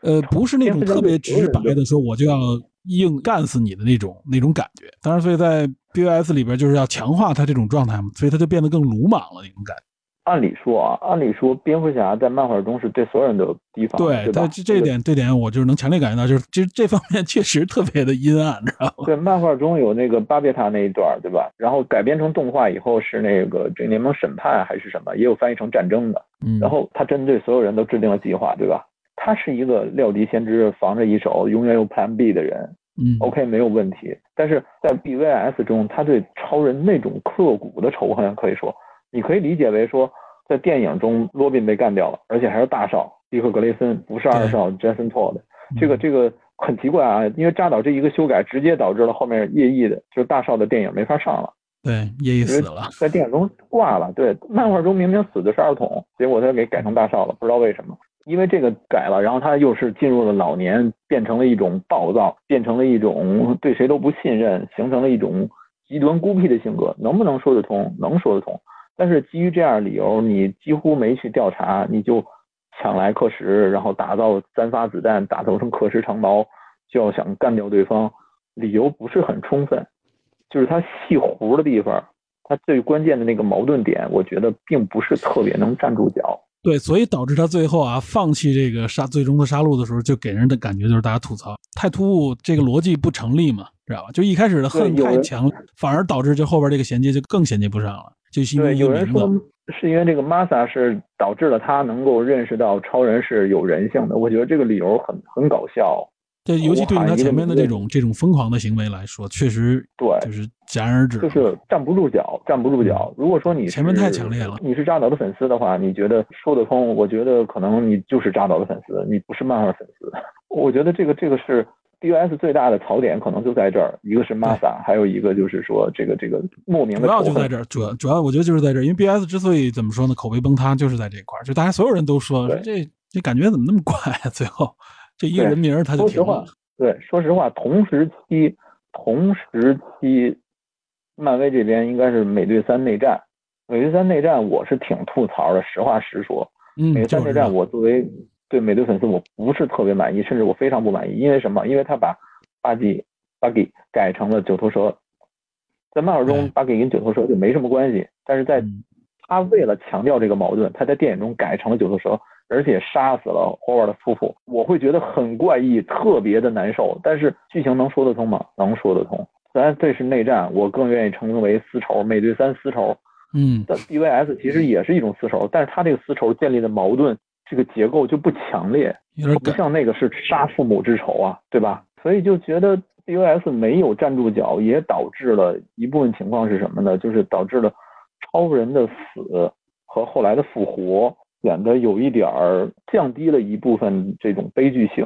呃，不是那种特别直白的说，我就要。硬干死你的那种那种感觉，当然，所以在 BOS 里边就是要强化他这种状态嘛，所以他就变得更鲁莽了那种感觉。按理说啊，按理说蝙蝠侠在漫画中是对所有人都有提防，对，对这这点这点我就是能强烈感觉到，就是其实这方面确实特别的阴暗，知道吗？对，漫画中有那个巴别塔那一段，对吧？然后改编成动画以后是那个这个联盟审判还是什么，也有翻译成战争的。嗯，然后他针对所有人都制定了计划，对吧？他是一个料敌先知、防着一手、永远有 Plan B 的人。嗯，OK，没有问题。但是在 BVS 中，他对超人那种刻骨的仇恨，可以说，你可以理解为说，在电影中，罗宾被干掉了，而且还是大少，迪克·格雷森，不是二少，Jason Todd。这个这个很奇怪啊，因为扎导这一个修改，直接导致了后面叶毅的，就是大少的电影没法上了。对，叶毅死了，在电影中挂了。对，漫画中明明死的是二筒，结果他给改成大少了，不知道为什么。因为这个改了，然后他又是进入了老年，变成了一种暴躁，变成了一种对谁都不信任，形成了一种极端孤僻的性格，能不能说得通？能说得通。但是基于这样理由，你几乎没去调查，你就抢来克什，然后打造三发子弹，打造成克什长矛，就要想干掉对方，理由不是很充分。就是他细胡的地方，他最关键的那个矛盾点，我觉得并不是特别能站住脚。对，所以导致他最后啊放弃这个杀最终的杀戮的时候，就给人的感觉就是大家吐槽太突兀，这个逻辑不成立嘛，知道吧？就一开始的恨太强，反而导致这后边这个衔接就更衔接不上了。就是因为有人说是因为这个 Masa 是导致了他能够认识到超人是有人性的，我觉得这个理由很很搞笑。对，尤其对于他前面的这种这种疯狂的行为来说，确实对，就是戛然而止，就是站不住脚，站不住脚。如果说你前面太强烈了，你是扎导的粉丝的话，你觉得说得通？我觉得可能你就是扎导的粉丝，你不是漫画粉丝。*laughs* 我觉得这个这个是 DOS 最大的槽点，可能就在这儿。一个是 Masa，还有一个就是说这个这个莫名的。主要就在这儿，主要主要我觉得就是在这儿，因为 BOS 之所以怎么说呢，口碑崩塌就是在这块儿，就大家所有人都说这这感觉怎么那么怪啊？最后这一个人名他就停了。对，说实话，同时期，同时期，漫威这边应该是美队三内战。美队三内战，我是挺吐槽的，实话实说。美队三内战，我作为对美队粉丝，我不是特别满意，甚至我非常不满意。因为什么？因为他把巴基巴基改成了九头蛇，在漫画中，巴基跟九头蛇就没什么关系，但是在他为了强调这个矛盾，他在电影中改成了九头蛇。而且杀死了霍尔的夫妇，我会觉得很怪异，特别的难受。但是剧情能说得通吗？能说得通。虽然这是内战，我更愿意称之为丝绸。美队三丝绸，嗯，但 BVS 其实也是一种丝绸，但是它这个丝绸建立的矛盾这个结构就不强烈，不像那个是杀父母之仇啊，对吧？所以就觉得 BVS 没有站住脚，也导致了一部分情况是什么呢？就是导致了超人的死和后来的复活。显得有一点儿降低了一部分这种悲剧性。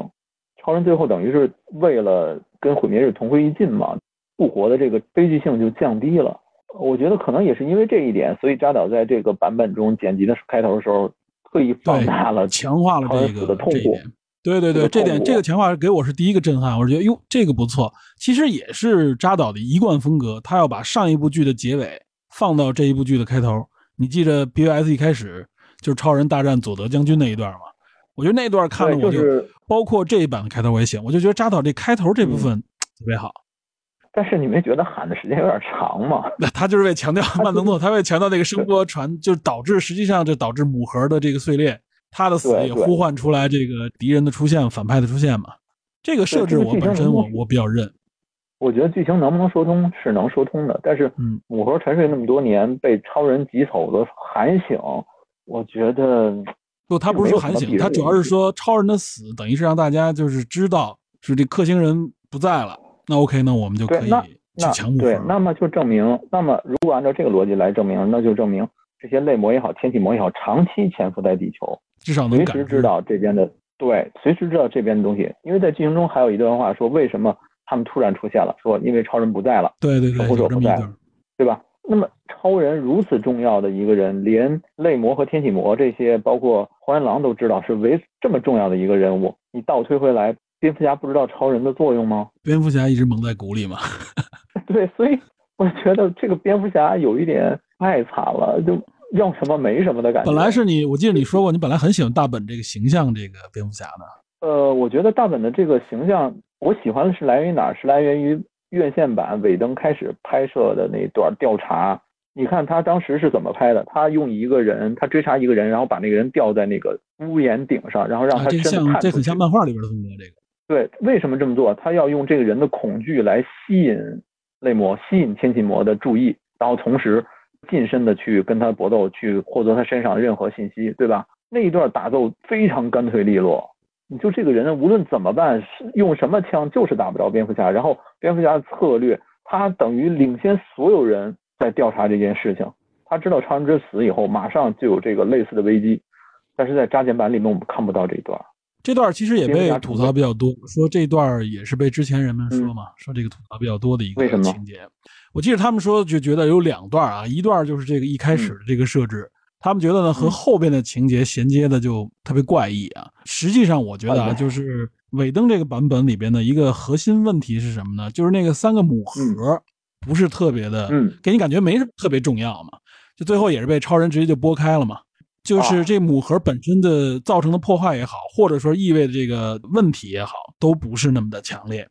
超人最后等于是为了跟毁灭日同归于尽嘛，复活的这个悲剧性就降低了。我觉得可能也是因为这一点，所以扎导在这个版本中剪辑的开头的时候，特意放大了、强化了这个痛苦。对对对，这点这个强化给我是第一个震撼，我觉得哟这个不错。其实也是扎导的一贯风格，他要把上一部剧的结尾放到这一部剧的开头。你记着 BVS 一开始。就是超人大战佐德将军那一段嘛，我觉得那段看了我就，包括这一版的开头我也喜欢，我就觉得扎导这开头这部分特别好。但是你没觉得喊的时间有点长吗？*laughs* 那他就是为强调慢动作，他为强调那个声波传，就导致实际上就导致母核的这个碎裂，他的死也呼唤出来这个敌人的出现，反派的出现嘛。这个设置我本身我我比较认。我觉得剧情能不能说通是能说通的，但是嗯，母盒沉睡那么多年，被超人急走的喊醒，我觉得不，他不是说喊醒，他主要是说超人的死等于是让大家就是知道是这克星人不在了。那 OK，那我们就可以去抢母盒。对，那么就证明，那么如果按照这个逻辑来证明，那就证明这些类魔也好，天体魔也好，长期潜伏在地球，至少随时知道这边的对，随时知道这边的东西。因为在剧情中还有一段话说，为什么他们突然出现了？说因为超人不在了，对对对，守护者不在了，对吧？那么超人如此重要的一个人，连类魔和天体魔这些，包括荒原狼都知道是为这么重要的一个人物，你倒推回来。蝙蝠侠不知道超人的作用吗？*laughs* 蝙蝠侠一直蒙在鼓里嘛。对，所以我觉得这个蝙蝠侠有一点太惨了，就要什么没什么的感觉。本来是你，我记得你说过，你本来很喜欢大本这个形象，这个蝙蝠侠的。呃，我觉得大本的这个形象，我喜欢的是来源于哪儿？是来源于院线版尾灯开始拍摄的那段调查。你看他当时是怎么拍的？他用一个人，他追查一个人，然后把那个人吊在那个屋檐顶上，然后让他真的看。这很像漫画里边的风格，这个。对，为什么这么做？他要用这个人的恐惧来吸引泪魔，吸引天启魔的注意，然后同时近身的去跟他搏斗，去获得他身上任何信息，对吧？那一段打斗非常干脆利落。你就这个人无论怎么办，用什么枪就是打不着蝙蝠侠。然后蝙蝠侠的策略，他等于领先所有人在调查这件事情。他知道超人之死以后，马上就有这个类似的危机，但是在扎剪版里面我们看不到这一段。这段其实也被吐槽比较多，说这段也是被之前人们说嘛，说这个吐槽比较多的一个情节。我记得他们说就觉得有两段啊，一段就是这个一开始的这个设置，他们觉得呢和后边的情节衔接的就特别怪异啊。实际上我觉得啊，就是尾灯这个版本里边的一个核心问题是什么呢？就是那个三个母盒不是特别的，给你感觉没特别重要嘛，就最后也是被超人直接就拨开了嘛。就是这母盒本身的造成的破坏也好，或者说意味的这个问题也好，都不是那么的强烈。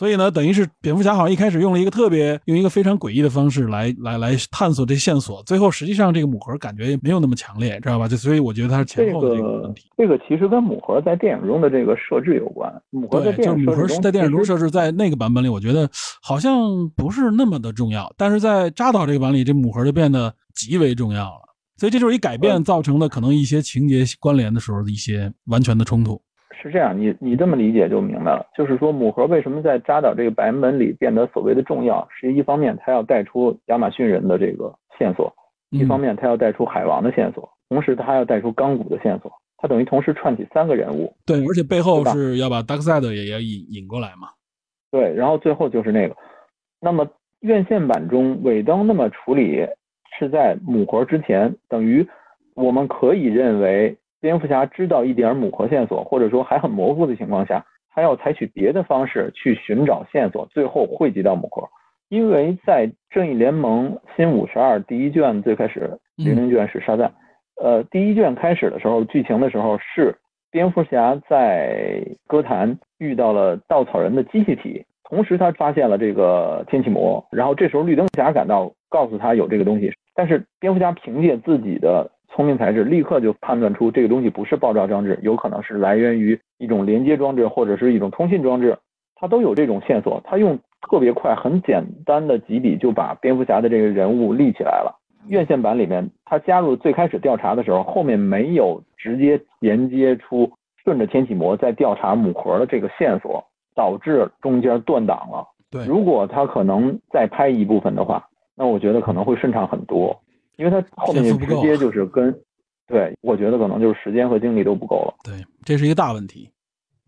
所以呢，等于是蝙蝠侠好像一开始用了一个特别用一个非常诡异的方式来来来探索这线索，最后实际上这个母盒感觉也没有那么强烈，知道吧？就所以我觉得它是前后的这个问题。这个其实跟母盒在电影中的这个设置有关。母盒在电影就是母盒在电影中设置在那个版本里，我觉得好像不是那么的重要，但是在扎导这个版里，这母盒就变得极为重要了。所以这就是一改变造成的可能一些情节关联的时候的一些完全的冲突。是这样，你你这么理解就明白了。就是说母盒为什么在扎导这个版本里变得所谓的重要，是一方面它要带出亚马逊人的这个线索，一方面它要带出海王的线索，同时它还要带出钢骨的线索，它等于同时串起三个人物。对，而且背后是要把 Darkseid 也要引引过来嘛。对，然后最后就是那个，那么院线版中尾灯那么处理。是在母盒之前，等于我们可以认为蝙蝠侠知道一点母盒线索，或者说还很模糊的情况下，他要采取别的方式去寻找线索，最后汇集到母盒。因为在正义联盟新五十二第一卷最开始，零零卷是沙赞，呃，第一卷开始的时候，剧情的时候是蝙蝠侠在歌坛遇到了稻草人的机器体。同时，他发现了这个天气魔，然后这时候绿灯侠赶到，告诉他有这个东西。但是蝙蝠侠凭借自己的聪明才智，立刻就判断出这个东西不是爆炸装置，有可能是来源于一种连接装置或者是一种通信装置。他都有这种线索，他用特别快、很简单的几笔就把蝙蝠侠的这个人物立起来了。院线版里面，他加入最开始调查的时候，后面没有直接连接出顺着天启魔在调查母盒的这个线索。导致中间断档了。对，如果他可能再拍一部分的话，那我觉得可能会顺畅很多，因为他后面直接 *laughs* 就是跟，对，我觉得可能就是时间和精力都不够了。对，这是一个大问题。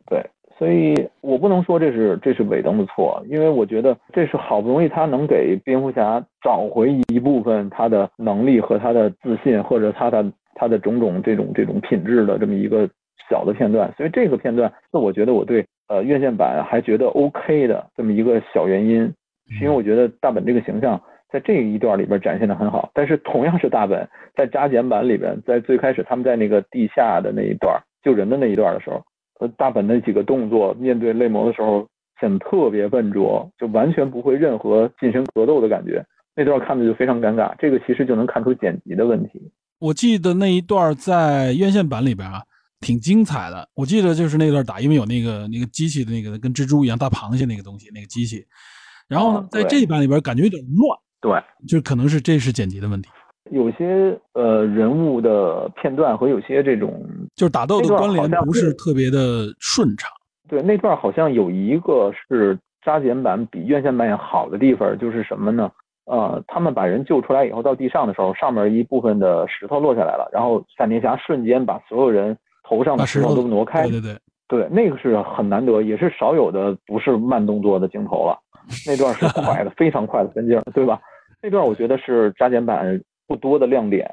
对，所以我不能说这是这是尾灯的错，因为我觉得这是好不容易他能给蝙蝠侠找回一部分他的能力和他的自信，或者他的他的种种这种这种品质的这么一个小的片段。所以这个片段是我觉得我对。呃，院线版还觉得 OK 的这么一个小原因，是因为我觉得大本这个形象在这一段里边展现的很好。但是同样是大本，在加减版里边，在最开始他们在那个地下的那一段救人的那一段的时候，呃，大本那几个动作面对泪魔的时候显得特别笨拙，就完全不会任何近身格斗的感觉。那段看着就非常尴尬。这个其实就能看出剪辑的问题。我记得那一段在院线版里边啊。挺精彩的，我记得就是那段打，因为有那个那个机器的那个跟蜘蛛一样大螃蟹那个东西，那个机器，然后呢，在这一版里边感觉有点乱，对，就可能是这是剪辑的问题。有些呃人物的片段和有些这种就是打斗的关联不是特别的顺畅。对，那段好像有一个是加减版比院线版也好的地方，就是什么呢？呃，他们把人救出来以后，到地上的时候，上面一部分的石头落下来了，然后闪电侠瞬间把所有人头上的石头都挪开。对对对，对，那个是很难得，也是少有的不是慢动作的镜头了。那段是快的，*laughs* 非常快的分镜，对吧？那段我觉得是扎减版不多的亮点，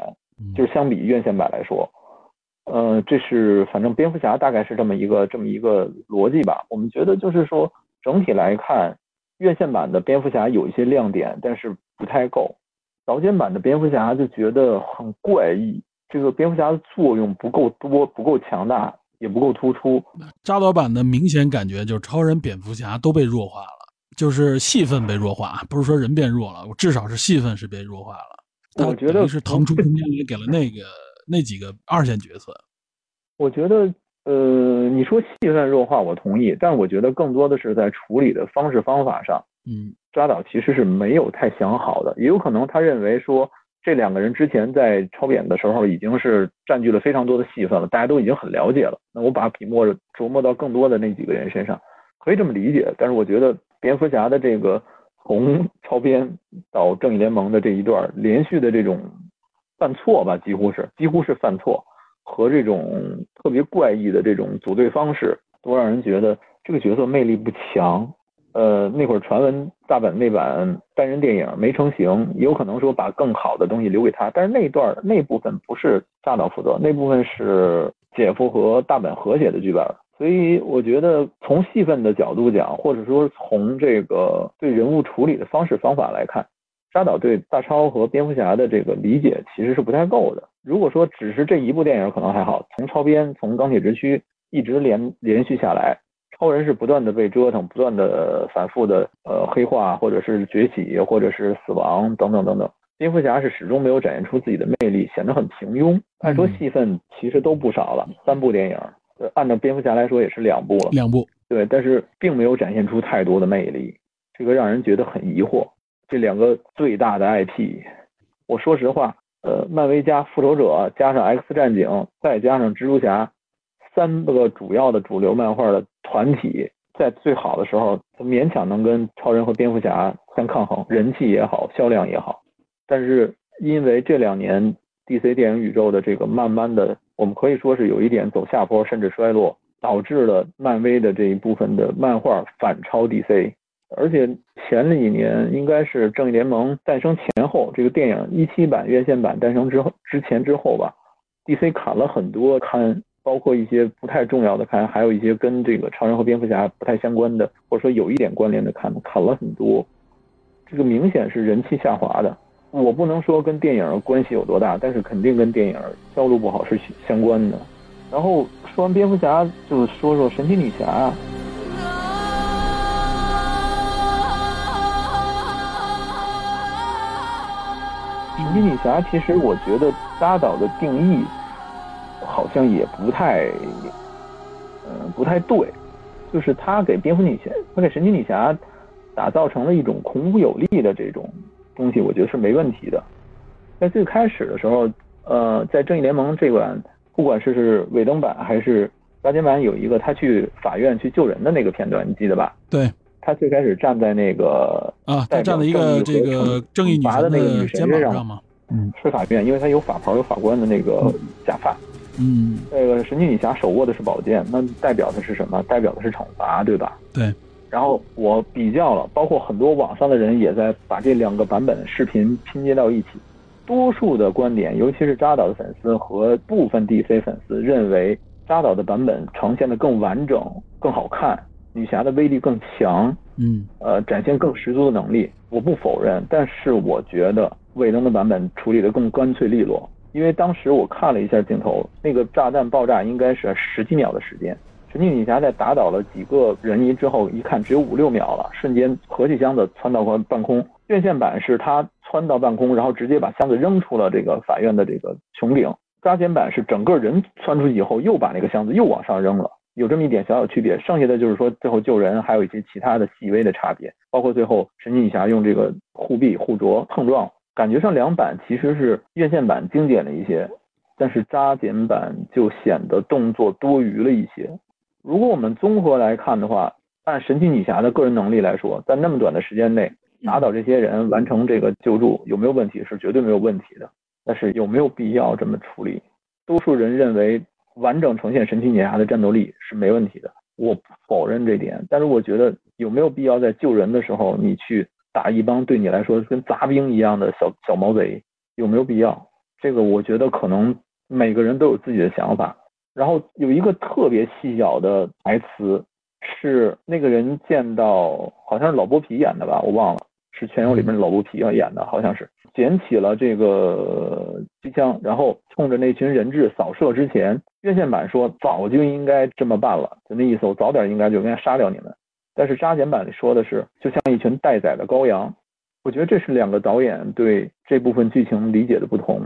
就是相比院线版来说，呃，这是反正蝙蝠侠大概是这么一个这么一个逻辑吧。我们觉得就是说整体来看。院线版的蝙蝠侠有一些亮点，但是不太够。导剪版的蝙蝠侠就觉得很怪异，这个蝙蝠侠的作用不够多，不够强大，也不够突出。扎导版的明显感觉就是超人、蝙蝠侠都被弱化了，就是戏份被弱化，不是说人变弱了，我至少是戏份是被弱化了。我觉得是腾出空间来给了那个那几个二线角色。我觉得。呃，你说戏份弱化，我同意，但我觉得更多的是在处理的方式方法上，嗯，抓导其实是没有太想好的，也有可能他认为说这两个人之前在超扁的时候已经是占据了非常多的戏份了，大家都已经很了解了，那我把笔墨琢磨到更多的那几个人身上，可以这么理解。但是我觉得蝙蝠侠的这个从超编到正义联盟的这一段连续的这种犯错吧，几乎是几乎是犯错。和这种特别怪异的这种组队方式，都让人觉得这个角色魅力不强。呃，那会儿传闻大本那版单人电影没成型，也有可能说把更好的东西留给他。但是那段那部分不是大导负责，那部分是姐夫和大本合写的剧本。所以我觉得从戏份的角度讲，或者说从这个对人物处理的方式方法来看。沙导对大超和蝙蝠侠的这个理解其实是不太够的。如果说只是这一部电影可能还好，从超编从钢铁之躯一直连连续下来，超人是不断的被折腾，不断的反复的呃黑化，或者是崛起，或者是死亡等等等等。蝙蝠侠是始终没有展现出自己的魅力，显得很平庸。按说戏份其实都不少了，三部电影，按照蝙蝠侠来说也是两部了，两部对，但是并没有展现出太多的魅力，这个让人觉得很疑惑。这两个最大的 IP，我说实话，呃，漫威加复仇者加上 X 战警，再加上蜘蛛侠，三个主要的主流漫画的团体，在最好的时候，勉强能跟超人和蝙蝠侠相抗衡，人气也好，销量也好。但是因为这两年 DC 电影宇宙的这个慢慢的，我们可以说是有一点走下坡，甚至衰落，导致了漫威的这一部分的漫画反超 DC。而且前几年应该是正义联盟诞生前后，这个电影一七版院线版诞生之后之前之后吧，DC 砍了很多刊，包括一些不太重要的刊，还有一些跟这个超人和蝙蝠侠不太相关的，或者说有一点关联的刊，砍了很多，这个明显是人气下滑的。我不能说跟电影关系有多大，但是肯定跟电影销路不好是相关的。然后说完蝙蝠侠，就说说神奇女侠。神奇女侠其实我觉得扎导的定义好像也不太，嗯，不太对。就是他给蝙蝠女侠，他给神奇女侠打造成了一种孔武有力的这种东西，我觉得是没问题的。在最开始的时候，呃，在正义联盟这版，不管是是尾灯版还是加减版，有一个他去法院去救人的那个片段，你记得吧？对。他最开始站在那个啊，他站在一个这个正义女神的那个女肩膀上吗？嗯，是法院，因为他有法袍，有法官的那个假发。嗯，那个神奇女侠手握的是宝剑，那代表的是什么？代表的是惩罚，对吧？对。然后我比较了，包括很多网上的人也在把这两个版本视频拼接到一起。多数的观点，尤其是扎导的粉丝和部分 DC 粉丝认为，扎导的版本呈现的更完整、更好看。女侠的威力更强，嗯，呃，展现更十足的能力，我不否认。但是我觉得尾灯的版本处理的更干脆利落，因为当时我看了一下镜头，那个炸弹爆炸应该是十几秒的时间。神奇女侠在打倒了几个人疑之后，一看只有五六秒了，瞬间合气箱子窜到半半空。院线版是他窜到半空，然后直接把箱子扔出了这个法院的这个穹顶。加减版是整个人窜出去以后，又把那个箱子又往上扔了。有这么一点小小区别，剩下的就是说最后救人还有一些其他的细微的差别，包括最后神奇女侠用这个护臂护镯碰撞，感觉上两版其实是院线版精简了一些，但是扎减版就显得动作多余了一些。如果我们综合来看的话，按神奇女侠的个人能力来说，在那么短的时间内打倒这些人，完成这个救助有没有问题？是绝对没有问题的。但是有没有必要这么处理？多数人认为完整呈现神奇女侠的战斗力是没问题的，我不否认这点。但是我觉得有没有必要在救人的时候，你去打一帮对你来说跟杂兵一样的小小毛贼？有没有必要？这个我觉得可能每个人都有自己的想法。然后有一个特别细小的台词，是那个人见到好像是老剥皮演的吧，我忘了，是《全游》里面老剥皮要演的，好像是捡起了这个机枪，然后冲着那群人质扫射之前，院线版说早就应该这么办了，就那意思，我早点应该就应该杀掉你们。但是扎减版里说的是，就像一群待宰的羔羊。我觉得这是两个导演对这部分剧情理解的不同。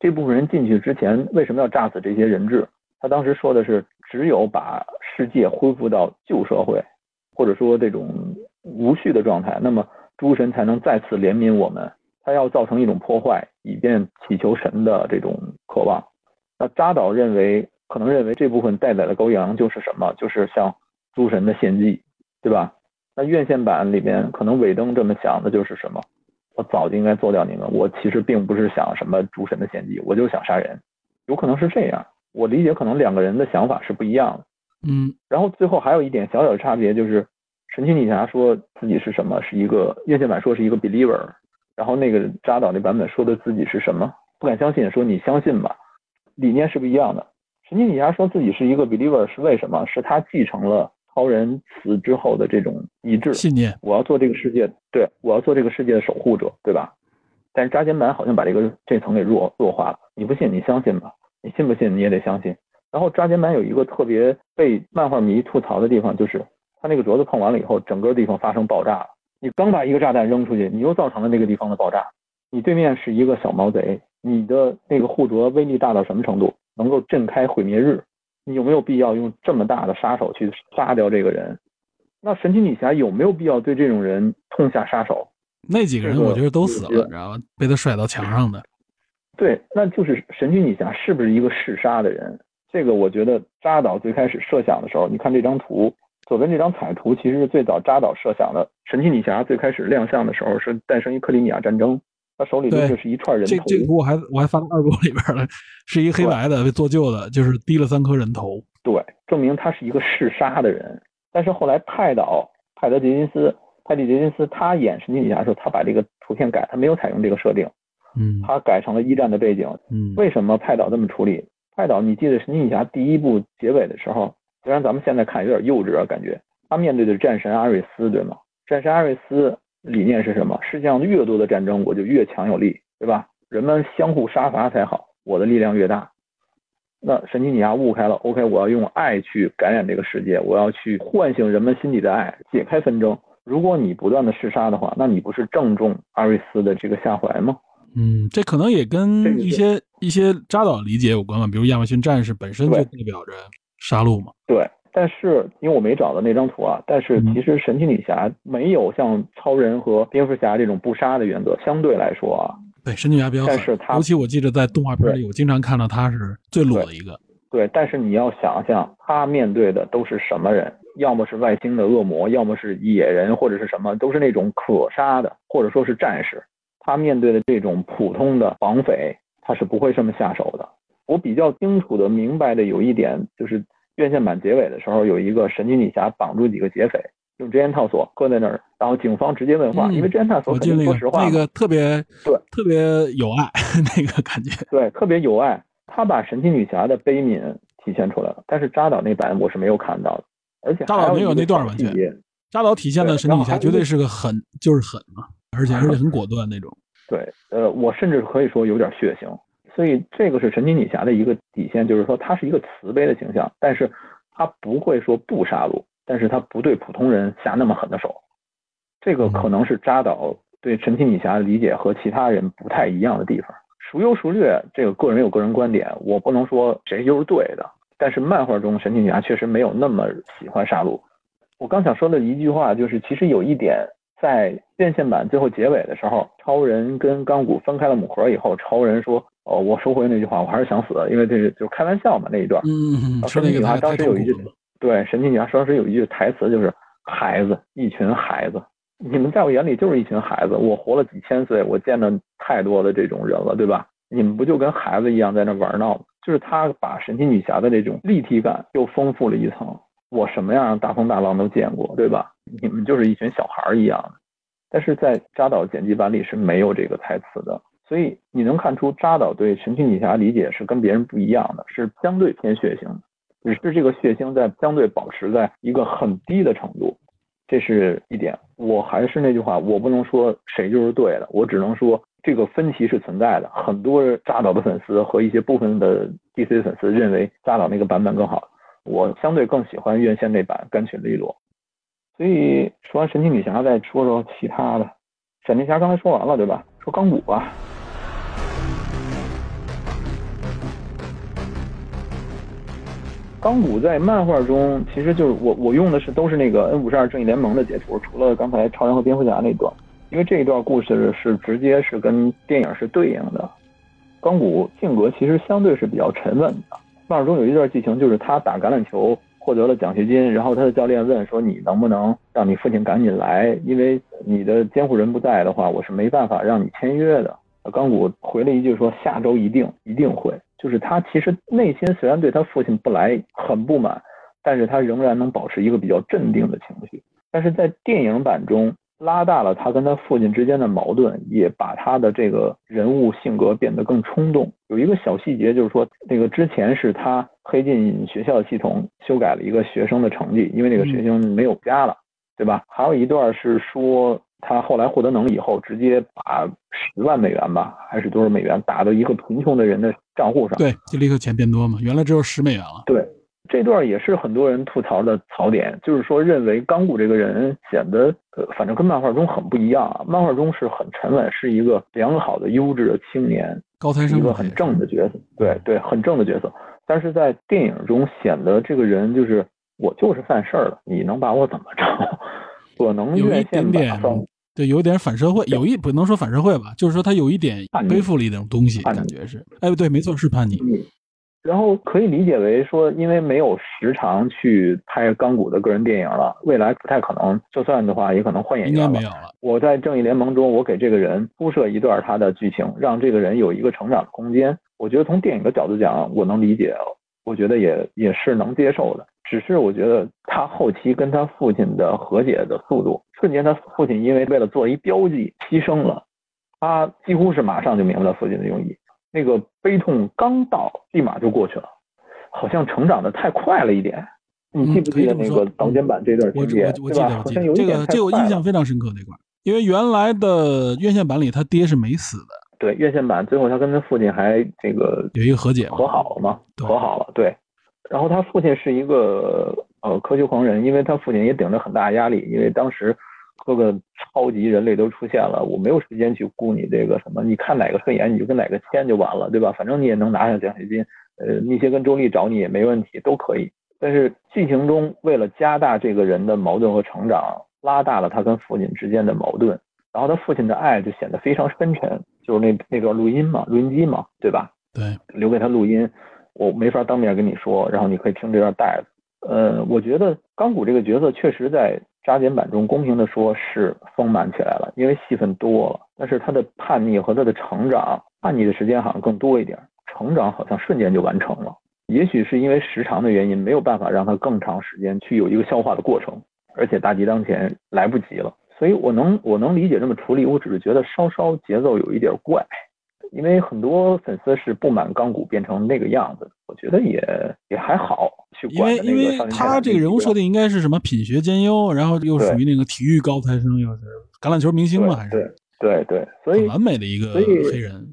这部分人进去之前为什么要炸死这些人质？他当时说的是，只有把世界恢复到旧社会，或者说这种无序的状态，那么诸神才能再次怜悯我们。他要造成一种破坏，以便祈求神的这种渴望。那扎导认为，可能认为这部分待宰的羔羊就是什么？就是像诸神的献祭，对吧？那院线版里面，可能尾灯这么想的就是什么？我早就应该做掉你们。我其实并不是想什么诸神的献祭，我就想杀人。有可能是这样。我理解，可能两个人的想法是不一样的。嗯，然后最后还有一点小小的差别，就是神奇女侠说自己是什么，是一个院线版说是一个 believer，然后那个扎导那版本说的自己是什么，不敢相信，说你相信吧，理念是不一样的。神奇女侠说自己是一个 believer 是为什么？是她继承了超人死之后的这种意志信念，我要做这个世界，对我要做这个世界的守护者，对吧？但是扎金版好像把这个这层给弱弱化了，你不信你相信吧。你信不信？你也得相信。然后扎减版有一个特别被漫画迷吐槽的地方，就是他那个镯子碰完了以后，整个地方发生爆炸了。你刚把一个炸弹扔出去，你又造成了那个地方的爆炸。你对面是一个小毛贼，你的那个护镯威力大到什么程度，能够震开毁灭日？你有没有必要用这么大的杀手去杀掉这个人？那神奇女侠有没有必要对这种人痛下杀手？那几个人我觉得都死了，知道吧？被他甩到墙上的。对，那就是神奇女侠是不是一个嗜杀的人？这个我觉得扎导最开始设想的时候，你看这张图，左边这张彩图其实是最早扎导设想的。神奇女侠最开始亮相的时候是诞生于克里米亚战争，他手里的就是一串人头。这这图我还我还发到二国里边了，是一个黑白的被做旧的，就是滴了三颗人头。对，证明他是一个嗜杀的人。但是后来派导派德杰金斯派蒂杰金斯他演神奇女侠的时候，他把这个图片改，他没有采用这个设定。嗯，他改成了一战的背景。嗯，为什么派导这么处理？派导，你记得神奇女侠第一部结尾的时候，虽然咱们现在看有点幼稚啊，感觉他面对的是战神阿瑞斯，对吗？战神阿瑞斯理念是什么？世界上越多的战争，我就越强有力，对吧？人们相互杀伐才好，我的力量越大。那神奇女侠悟开了，OK，我要用爱去感染这个世界，我要去唤醒人们心底的爱，解开纷争。如果你不断的弑杀的话，那你不是正中阿瑞斯的这个下怀吗？嗯，这可能也跟一些一些扎导理解有关吧，比如亚马逊战士本身就代表着杀戮嘛。对，但是因为我没找到那张图啊，但是其实神奇女侠没有像超人和蝙蝠侠这种不杀的原则，相对来说啊，对神奇女侠比较狠，尤其我记得在动画片里，我经常看到她是最裸的一个。对，但是你要想想，她面对的都是什么人？要么是外星的恶魔，要么是野人，或者是什么，都是那种可杀的，或者说是战士。他面对的这种普通的绑匪，他是不会这么下手的。我比较清楚的明白的有一点，就是院线版结尾的时候，有一个神奇女侠绑住几个劫匪，用真烟套索搁在那儿，然后警方直接问话，因为真烟套索肯定说实话，那个特别对，特别有爱 *laughs* 那个感觉，对，特别有爱。他把神奇女侠的悲悯体现出来了，但是扎导那版我是没有看到的，而且扎导没有那段完全，扎导体现的神奇女侠绝对是个狠，就是狠嘛。而且而且很果断那种，对，呃，我甚至可以说有点血腥，所以这个是神奇女侠的一个底线，就是说她是一个慈悲的形象，但是她不会说不杀戮，但是她不对普通人下那么狠的手，这个可能是扎导对神奇女侠的理解和其他人不太一样的地方。孰优孰劣，这个个人有个人观点，我不能说谁就是对的，但是漫画中神奇女侠确实没有那么喜欢杀戮。我刚想说的一句话就是，其实有一点，在院线版最后结尾的时候，超人跟钢骨分开了母盒以后，超人说：“哦，我收回那句话，我还是想死，因为这是就是开玩笑嘛那一段。”嗯嗯，神奇女侠当时有一句，对，神奇女侠当时有一句台词就是：“孩子，一群孩子，你们在我眼里就是一群孩子。我活了几千岁，我见了太多的这种人了，对吧？你们不就跟孩子一样在那玩闹吗？”就是他把神奇女侠的这种立体感又丰富了一层。我什么样大风大浪都见过，对吧？你们就是一群小孩儿一样。但是在扎导剪辑版里是没有这个台词的，所以你能看出扎导对神奇女侠理解是跟别人不一样的，是相对偏血腥的，只是这个血腥在相对保持在一个很低的程度，这是一点。我还是那句话，我不能说谁就是对的，我只能说这个分歧是存在的。很多扎导的粉丝和一些部分的 DC 粉丝认为扎导那个版本更好。我相对更喜欢院线那版，干脆利落。所以说完神奇女侠，再说说其他的。闪电侠刚才说完了，对吧？说钢骨吧。钢骨在漫画中，其实就是我我用的是都是那个 N 五十二正义联盟的截图，除了刚才超人和蝙蝠侠那段，因为这一段故事是直接是跟电影是对应的。钢骨性格其实相对是比较沉稳的。漫画中有一段剧情，就是他打橄榄球获得了奖学金，然后他的教练问说：“你能不能让你父亲赶紧来？因为你的监护人不在的话，我是没办法让你签约的。”钢骨回了一句说：“下周一定一定会。”就是他其实内心虽然对他父亲不来很不满，但是他仍然能保持一个比较镇定的情绪。但是在电影版中。拉大了他跟他父亲之间的矛盾，也把他的这个人物性格变得更冲动。有一个小细节，就是说那个之前是他黑进学校系统修改了一个学生的成绩，因为那个学生没有家了，对吧？还有一段是说他后来获得能力以后，直接把十万美元吧，还是多少美元打到一个贫穷的人的账户上，对，就立刻钱变多嘛，原来只有十美元了，对。这段也是很多人吐槽的槽点，就是说认为钢骨这个人显得，呃，反正跟漫画中很不一样啊。漫画中是很沉稳，是一个良好的、优质的青年，高材生，一个很正的角色。对对，很正的角色。但是在电影中显得这个人就是我就是犯事儿了，你能把我怎么着？*laughs* 我能有一点点，对，有点反社会，有一不能说反社会吧，就是说他有一点背负了一种东西，感觉是。哎，对，没错，是叛逆。然后可以理解为说，因为没有时长去拍钢骨的个人电影了，未来不太可能。就算的话，也可能换演员了。应该没有了。我在正义联盟中，我给这个人铺设一段他的剧情，让这个人有一个成长的空间。我觉得从电影的角度讲，我能理解，我觉得也也是能接受的。只是我觉得他后期跟他父亲的和解的速度，瞬间他父亲因为为了做一标记牺牲了，他几乎是马上就明白了父亲的用意。那个悲痛刚到，立马就过去了，好像成长的太快了一点。你记不记得那个导剪版这段情节？对吧？好像有这个，这个我印象非常深刻那块，因为原来的院线版里他爹是没死的。对，院线版最后他跟他父亲还这个有一个和解，和好了吗？和好了，对。然后他父亲是一个呃科学狂人，因为他父亲也顶着很大压力，因为当时。各个超级人类都出现了，我没有时间去顾你这个什么，你看哪个顺眼你就跟哪个签就完了，对吧？反正你也能拿下奖学金，呃，那些跟周丽找你也没问题，都可以。但是剧情中为了加大这个人的矛盾和成长，拉大了他跟父亲之间的矛盾，然后他父亲的爱就显得非常深沉。就是那那段录音嘛，录音机嘛，对吧？对，留给他录音，我没法当面跟你说，然后你可以听这段带子。呃，我觉得钢骨这个角色确实在。扎剪版中，公平的说，是丰满起来了，因为戏份多了。但是他的叛逆和他的成长，叛逆的时间好像更多一点，成长好像瞬间就完成了。也许是因为时长的原因，没有办法让他更长时间去有一个消化的过程，而且大敌当前，来不及了。所以我能我能理解这么处理，我只是觉得稍稍节奏有一点怪。因为很多粉丝是不满钢骨变成那个样子，我觉得也也还好。去因为因为他这个人物设定应该是什么品学兼优，然后又属于那个体育高材生，又是橄榄球明星嘛，还是对对对，所以完美的一个黑人。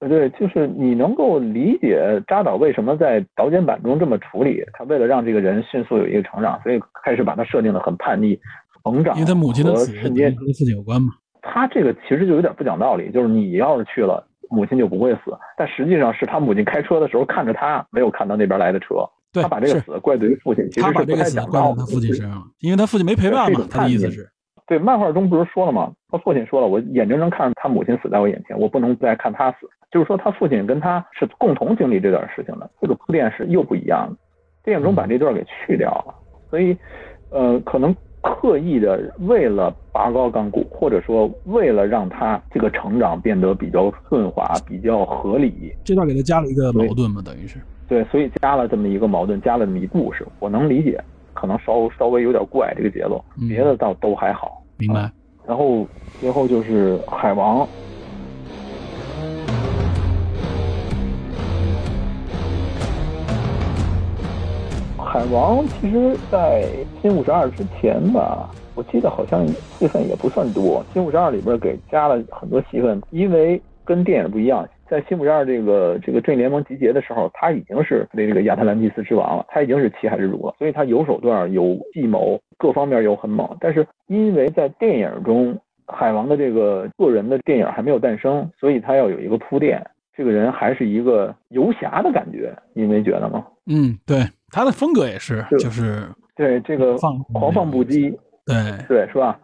对，就是你能够理解扎导为什么在导剪版中这么处理，他为了让这个人迅速有一个成长，所以开始把他设定的很叛逆、成长，因为他母亲的死跟自己有关嘛。他这个其实就有点不讲道理，就是你要是去了。母亲就不会死，但实际上是他母亲开车的时候看着他，没有看到那边来的车。对，他把这个死怪罪于父亲，其实他把这个死怪在他父亲身上，因为他父亲没陪伴嘛。他的意思是，对，漫画中不是说了吗？他父亲说了，我眼睁睁看着他母亲死在我眼前，我不能再看他死。就是说，他父亲跟他是共同经历这段事情的，这个铺垫是又不一样的。电影中把这段给去掉了，所以，呃，可能。刻意的为了拔高港股，或者说为了让他这个成长变得比较顺滑、比较合理，这段给他加了一个矛盾嘛，等于是对，所以加了这么一个矛盾，加了这么一故事，我能理解，可能稍稍微有点怪这个节奏，别的倒都还好，明白。然后最后就是海王。海王其实，在新五十二之前吧，我记得好像戏份也不算多。新五十二里边给加了很多戏份，因为跟电影不一样，在新五十二这个这个正义联盟集结的时候，他已经是那个亚特兰蒂斯之王了，他已经是七海之主了，所以他有手段、有计谋，各方面又很猛。但是因为在电影中，海王的这个个人的电影还没有诞生，所以他要有一个铺垫。这个人还是一个游侠的感觉，你没觉得吗？嗯，对。他的风格也是，就是对这个狂放不羁，对对是吧？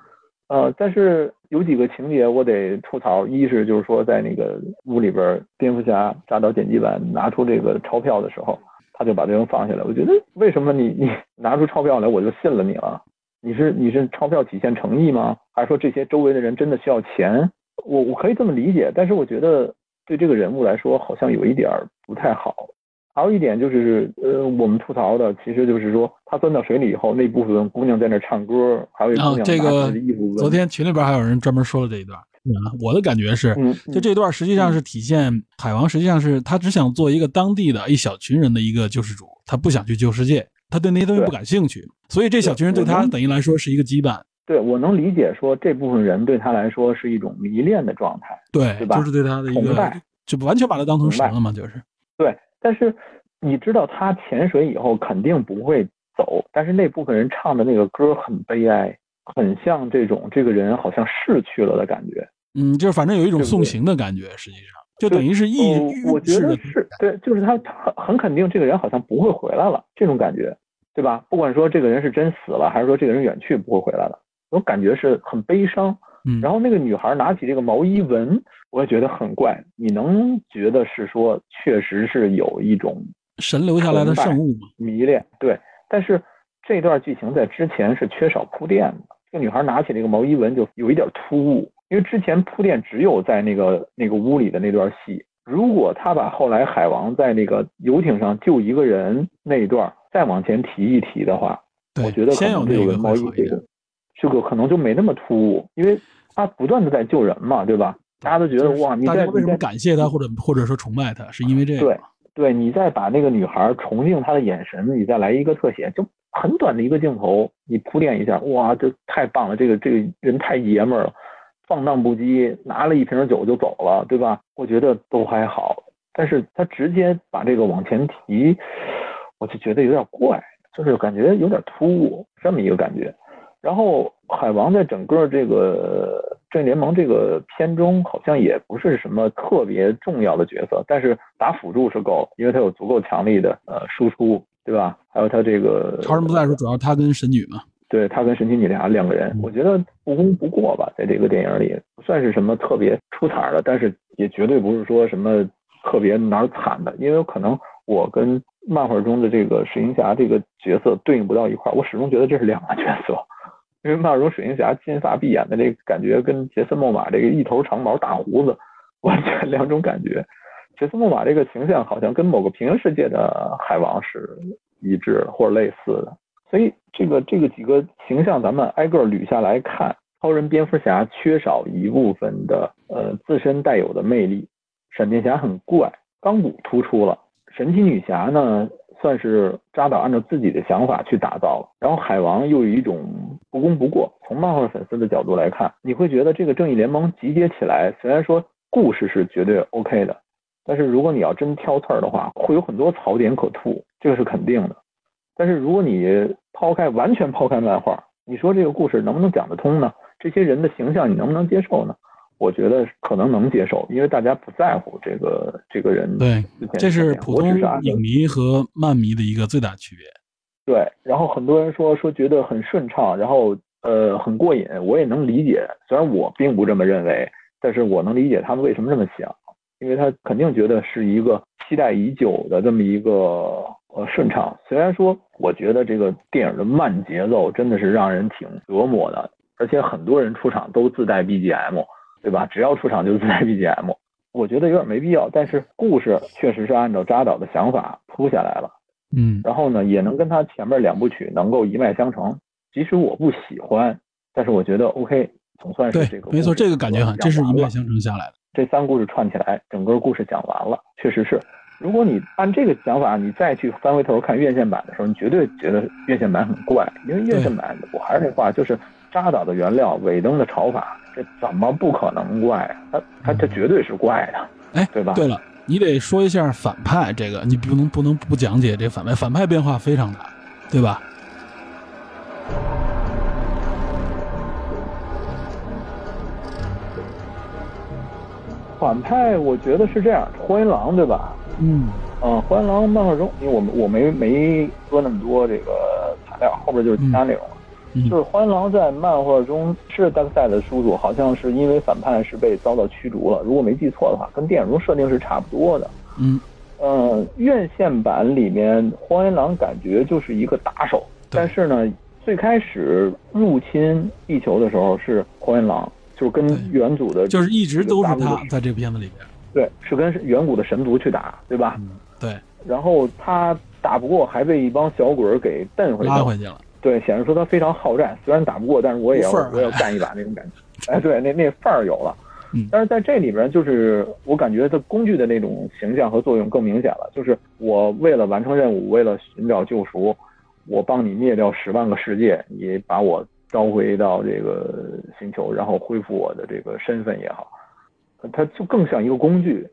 呃，但是有几个情节我得吐槽，一是就是说在那个屋里边，蝙蝠侠扎到剪辑版拿出这个钞票的时候，他就把这人放下来。我觉得为什么你你 *laughs* 拿出钞票来我就信了你了？你是你是钞票体现诚意吗？还是说这些周围的人真的需要钱？我我可以这么理解，但是我觉得对这个人物来说好像有一点不太好。还有一点就是，呃，我们吐槽的，其实就是说，他钻到水里以后，那部分姑娘在那唱歌，还有一姑娘拿着衣服。昨天群里边还有人专门说了这一段。我的感觉是，就这段实际上是体现海王，实际上是他只想做一个当地的一小群人的一个救世主，他不想去救世界，他对那些东西不感兴趣，所以这小群人对他等于来说是一个羁绊。对我能理解，说这部分人对他来说是一种迷恋的状态，对，对吧？就是对他的一个，就完全把他当成神了嘛，就是。对。但是你知道他潜水以后肯定不会走，但是那部分人唱的那个歌很悲哀，很像这种这个人好像逝去了的感觉。嗯，就是反正有一种送行的感觉，实际上就等于是意我觉得是对，就是他很很肯定这个人好像不会回来了，这种感觉，对吧？不管说这个人是真死了，还是说这个人远去不会回来了，我感觉是很悲伤。嗯，然后那个女孩拿起这个毛衣闻，我也觉得很怪。你能觉得是说，确实是有一种神留下来的圣物吗？迷恋，对。但是这段剧情在之前是缺少铺垫的。这个女孩拿起这个毛衣闻，就有一点突兀，因为之前铺垫只有在那个那个屋里的那段戏。如果他把后来海王在那个游艇上救一个人那一段再往前提一提的话，我觉得可能这个毛衣这个这个可能就没那么突兀，因为。他不断的在救人嘛，对吧？大家都觉得哇，你在为什么感谢他或者或者说崇拜他，是因为这个？对对，你再把那个女孩崇敬他的眼神，你再来一个特写，就很短的一个镜头，你铺垫一下，哇，这太棒了！这个这个人太爷们儿了，放荡不羁，拿了一瓶酒就走了，对吧？我觉得都还好，但是他直接把这个往前提，我就觉得有点怪，就是感觉有点突兀，这么一个感觉。然后海王在整个这个正义联盟这个片中，好像也不是什么特别重要的角色，但是打辅助是够，因为他有足够强力的呃输出，对吧？还有他这个超人不在的时候，主要他跟神女嘛，对他跟神奇女侠两个人，我觉得不功不过吧，在这个电影里不算是什么特别出彩的，但是也绝对不是说什么特别哪儿惨的，因为可能我跟漫画中的这个水行侠这个角色对应不到一块儿，我始终觉得这是两个角色。因为漫中水行侠金发碧眼的这个感觉，跟杰森·莫玛这个一头长毛大胡子完全两种感觉。杰森·莫玛这个形象好像跟某个平行世界的海王是一致或者类似的。所以这个这个几个形象咱们挨个捋下来看，超人、蝙蝠侠缺少一部分的呃自身带有的魅力，闪电侠很怪，钢骨突出了，神奇女侠呢？算是扎导按照自己的想法去打造了，然后海王又有一种不攻不过。从漫画粉丝的角度来看，你会觉得这个正义联盟集结起来，虽然说故事是绝对 OK 的，但是如果你要真挑刺儿的话，会有很多槽点可吐，这个是肯定的。但是如果你抛开完全抛开漫画，你说这个故事能不能讲得通呢？这些人的形象你能不能接受呢？我觉得可能能接受，因为大家不在乎这个这个人。对，这是普通影影迷和漫迷的一个最大区别。对，然后很多人说说觉得很顺畅，然后呃很过瘾，我也能理解。虽然我并不这么认为，但是我能理解他们为什么这么想，因为他肯定觉得是一个期待已久的这么一个呃顺畅。虽然说我觉得这个电影的慢节奏真的是让人挺折磨的，而且很多人出场都自带 BGM。对吧？只要出场就自带 BGM，我觉得有点没必要。但是故事确实是按照扎导的想法铺下来了，嗯，然后呢，也能跟他前面两部曲能够一脉相承。即使我不喜欢，但是我觉得 OK，总算是这个没错，这个感觉很，这是一脉相承下来的。这三故事串起来，整个故事讲完了，确实是。如果你按这个想法，你再去翻回头看院线版的时候，你绝对觉得院线版很怪，因为院线版我还是那话，就是扎导的原料，尾灯的炒法。这怎么不可能怪？他他这绝对是怪的，哎，对吧？对了，你得说一下反派，这个你不能不能不讲解这反派，反派变化非常大，对吧？反派我觉得是这样，荒原狼对吧？嗯，嗯，荒原狼漫画中，因为我们我没没说那么多这个材料，后边就是其他内容。就是荒狼在漫画中是大赛的叔叔，好像是因为反叛是被遭到驱逐了。如果没记错的话，跟电影中设定是差不多的。嗯，呃，院线版里面荒原狼感觉就是一个打手，但是呢，最开始入侵地球的时候是荒原狼，就是跟远祖的，就是一直都是他在这片子里边。对，是跟远古的神族去打，对吧？对。然后他打不过，还被一帮小鬼给蹬回去，拉回去了。对，显示出他非常好战，虽然打不过，但是我也要我要干一把那种感觉。哎，对，那那范儿有了。嗯。但是在这里边，就是我感觉他工具的那种形象和作用更明显了。就是我为了完成任务，为了寻找救赎，我帮你灭掉十万个世界，你把我召回到这个星球，然后恢复我的这个身份也好，他就更像一个工具。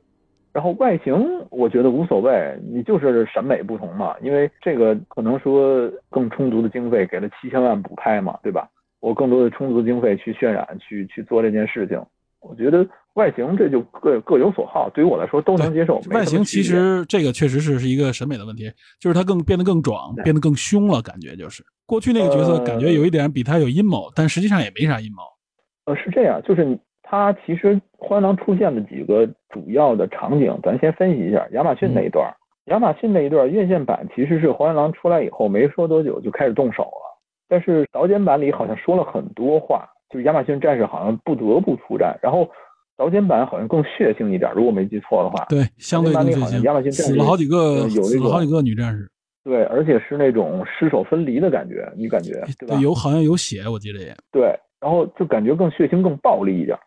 然后外形我觉得无所谓，你就是审美不同嘛。因为这个可能说更充足的经费给了七千万补拍嘛，对吧？我更多的充足经费去渲染，去去做这件事情。我觉得外形这就各各有所好，对于我来说都能接受。外形其实这个确实是是一个审美的问题，就是他更变得更壮，变得更凶了，感觉就是过去那个角色感觉有一点比他有阴谋，但实际上也没啥阴谋。呃，是这样，就是你。他其实荒狼出现的几个主要的场景，咱先分析一下亚马逊那一段。亚马逊那一段院线版其实是荒原狼出来以后没说多久就开始动手了，但是导剪版里好像说了很多话，就是亚马逊战士好像不得不出战，然后导剪版好像更血腥一点，如果没记错的话。对，相对更血腥。亚马逊死了好几个，有死了好几个女战士。对，而且是那种尸首分离的感觉，你感觉对吧？有好像有血，我记得也。对，然后就感觉更血腥、更暴力一点。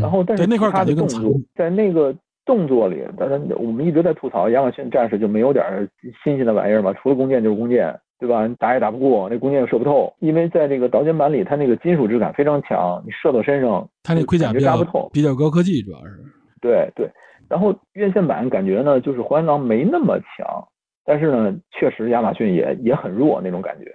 然后，但是他的动作在那个动作里，当然我们一直在吐槽亚马逊战士就没有点新鲜的玩意儿嘛？除了弓箭就是弓箭，对吧？你打也打不过，那弓箭又射不透。因为在这个导剪版里，它那个金属质感非常强，你射到身上，它那盔甲扎不透，比较高科技，主要是。对对，然后院线版感觉呢，就是荒原狼没那么强，但是呢，确实亚马逊也也很弱那种感觉。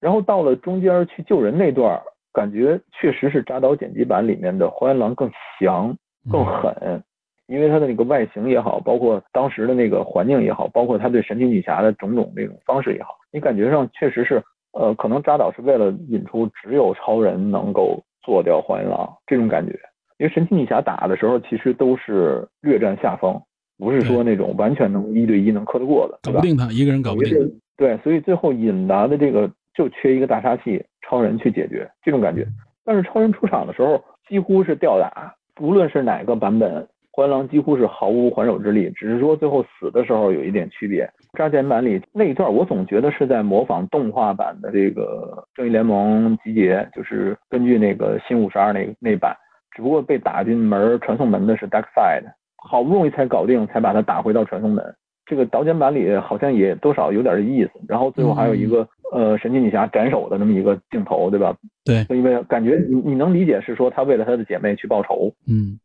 然后到了中间去救人那段。感觉确实是扎导剪辑版里面的荒原狼更强、更狠，因为他的那个外形也好，包括当时的那个环境也好，包括他对神奇女侠的种种那种方式也好，你感觉上确实是，呃，可能扎导是为了引出只有超人能够做掉荒原狼这种感觉，因为神奇女侠打的时候其实都是略占下风，不是说那种完全能一对一能克得过的，搞不定他一个人搞不定。对，所以最后引达的这个就缺一个大杀器。超人去解决这种感觉，但是超人出场的时候几乎是吊打，无论是哪个版本，荒狼几乎是毫无还手之力，只是说最后死的时候有一点区别。扎剪版里那一段，我总觉得是在模仿动画版的这个正义联盟集结，就是根据那个新五十二那那版，只不过被打进门传送门的是 Dark Side，好不容易才搞定，才把他打回到传送门。这个导剪版里好像也多少有点意思，然后最后还有一个。呃，神奇女侠斩首的那么一个镜头，对吧？对，因为感觉你你能理解是说他为了他的姐妹去报仇。嗯，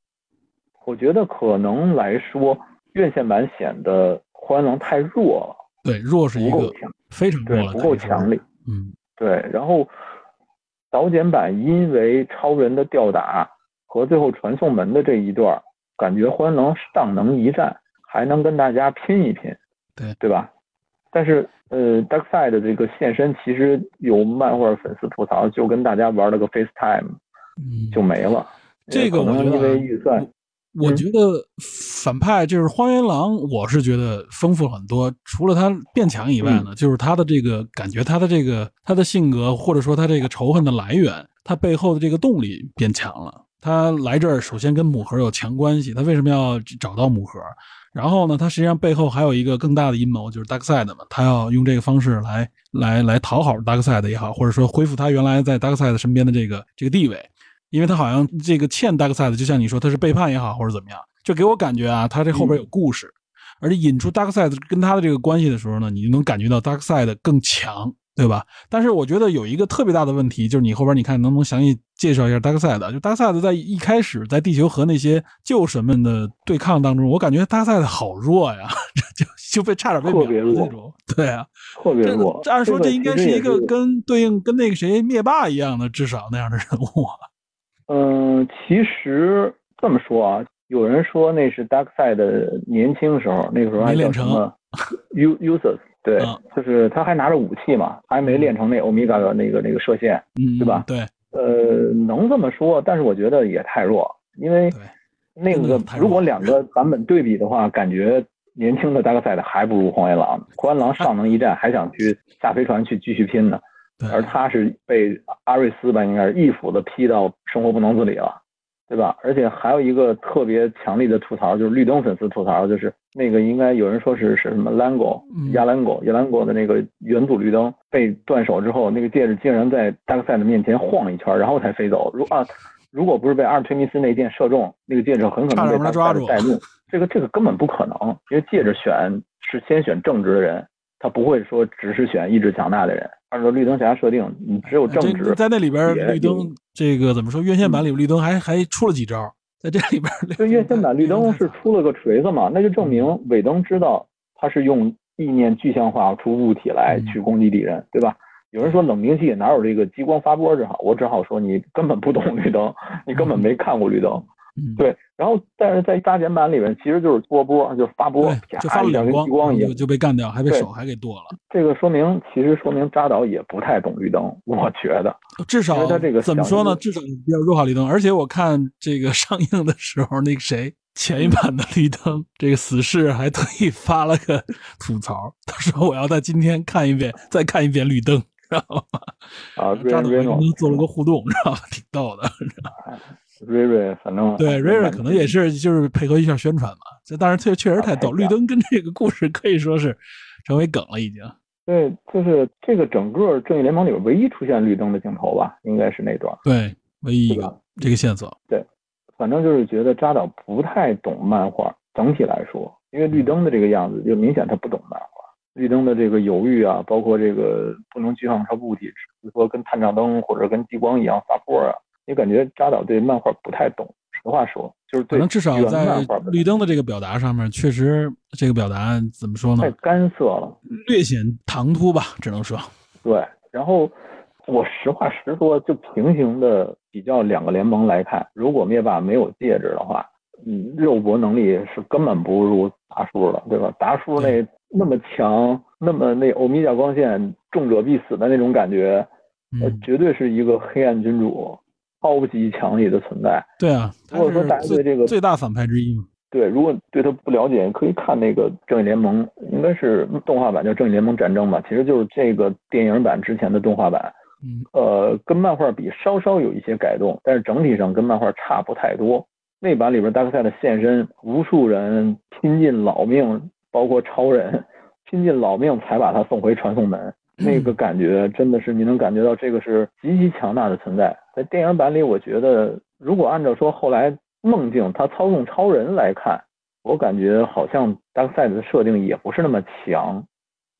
我觉得可能来说，院线版显得荒原狼太弱了。对，弱是一个非常对不够强力。嗯，对。然后导剪版因为超人的吊打和最后传送门的这一段，感觉荒原狼尚能一战，还能跟大家拼一拼，对对吧？但是呃，Darkside 的这个现身，其实有漫画粉丝吐槽，就跟大家玩了个 FaceTime 嗯，就没了。这个我觉得啊为预算，我觉得反派就是荒原狼，我是觉得丰富很多。除了他变强以外呢，嗯就是他的这个感觉，他的这个他的性格，或者说他这个仇恨的来源，他背后的这个动力变强了。他来这儿首先跟母盒有强关系，他为什么要找到母盒？然后呢，他实际上背后还有一个更大的阴谋，就是 Darkside 嘛，他要用这个方式来来来讨好 Darkside 也好，或者说恢复他原来在 Darkside 身边的这个这个地位。因为他好像这个欠 Darkseid，就像你说他是背叛也好，或者怎么样，就给我感觉啊，他这后边有故事，而且引出 Darkseid 跟他的这个关系的时候呢，你就能感觉到 Darkseid 更强，对吧？但是我觉得有一个特别大的问题，就是你后边你看能不能详细介绍一下 Darkseid？就 Darkseid 在一开始在地球和那些旧神们的对抗当中，我感觉 Darkseid 好弱呀，*laughs* 这就就被差点被秒了那种。对啊，这特别弱。这按说这应该是一个跟对应跟那个谁灭霸一样的，至少那样的人物啊。嗯，*laughs* 其实这么说啊，有人说那是 Darkseid 的年轻时候，那个时候还没练成叫什么 *laughs* U Usus，对，嗯。就是他还拿着武器嘛，还没练成那欧米伽的那个那个射线，嗯，对吧？对。呃，能这么说，但是我觉得也太弱，因为，那个如果两个版本对比的话，*laughs* 感觉年轻的 Darkseid 还不如黄原狼，黄原狼上能一战，还想去下飞船去继续拼呢。对，而他是被阿瑞斯吧，应该是一斧子劈到生活不能自理了，对吧？而且还有一个特别强力的吐槽，就是绿灯粉丝吐槽，就是那个应该有人说是是什么 Lango 嗯亚兰狗亚兰狗的那个元祖绿灯被断手之后，那个戒指竟然在达克赛的面前晃一圈，然后才飞走。如啊，如果不是被阿尔忒弥斯那箭射中，那个戒指很可能被达克赛的带路。这个这个根本不可能，因为戒指选是先选正直的人，他不会说只是选意志强大的人。按照绿灯侠设定，你只有正直。在那里边，绿灯这个怎么说？院线版里绿灯还还出了几招，在这里边。对，院线版绿灯是出了个锤子嘛，那就证明尾灯知道他是用意念具象化出物体来去攻击敌人，对吧？有人说冷兵器哪有这个激光发波这好，我只好说你根本不懂绿灯，你根本没看过绿灯。嗯，对，然后但是在加减版里面，其实就是波波，就发波，就发了两光，激光一样就就被干掉，还被手还给剁了。这个说明，其实说明扎导也不太懂绿灯，我觉得。至少他这个怎么说呢？至少比较弱化绿灯，而且我看这个上映的时候，那个谁前一版的绿灯，这个死侍还特意发了个吐槽，他说我要在今天看一遍，再看一遍绿灯，知道吗？啊，扎导跟他做了个互动，知道吧？挺逗的。*laughs* 瑞瑞，反正对瑞瑞可能也是就是配合一下宣传嘛，这但是确确实太逗，绿灯跟这个故事可以说是成为梗了，已经。对，就是这个整个正义联盟里边唯一出现绿灯的镜头吧，应该是那段。对，唯一一个这个线索。对，反正就是觉得扎导不太懂漫画，整体来说，因为绿灯的这个样子就明显他不懂漫画。绿灯的这个犹豫啊，包括这个不能具象化物体，比如说跟探照灯或者跟激光一样发波啊，你感觉扎导对漫画不太懂。实话说，就是可能至少在绿灯的这个表达上面，确实这个表达怎么说呢？太干涩了，略显唐突吧，只能说。对，然后我实话实说，就平行的比较两个联盟来看，如果灭霸没有戒指的话，嗯，肉搏能力是根本不如达叔的，对吧？达叔那那么强，那么那欧米伽光线重者必死的那种感觉，呃，绝对是一个黑暗君主。超级强力的存在，对啊，如果说大家对这个最大反派之一嘛，对，如果对他不了解，可以看那个《正义联盟》，应该是动画版叫《正义联盟战争》吧，其实就是这个电影版之前的动画版，嗯，呃，跟漫画比稍稍有一些改动，但是整体上跟漫画差不太多。那版里边达克赛的现身，无数人拼尽老命，包括超人，拼尽老命才把他送回传送门。*laughs* 那个感觉真的是你能感觉到，这个是极其强大的存在。在电影版里，我觉得如果按照说后来梦境他操纵超人来看，我感觉好像达克赛的设定也不是那么强，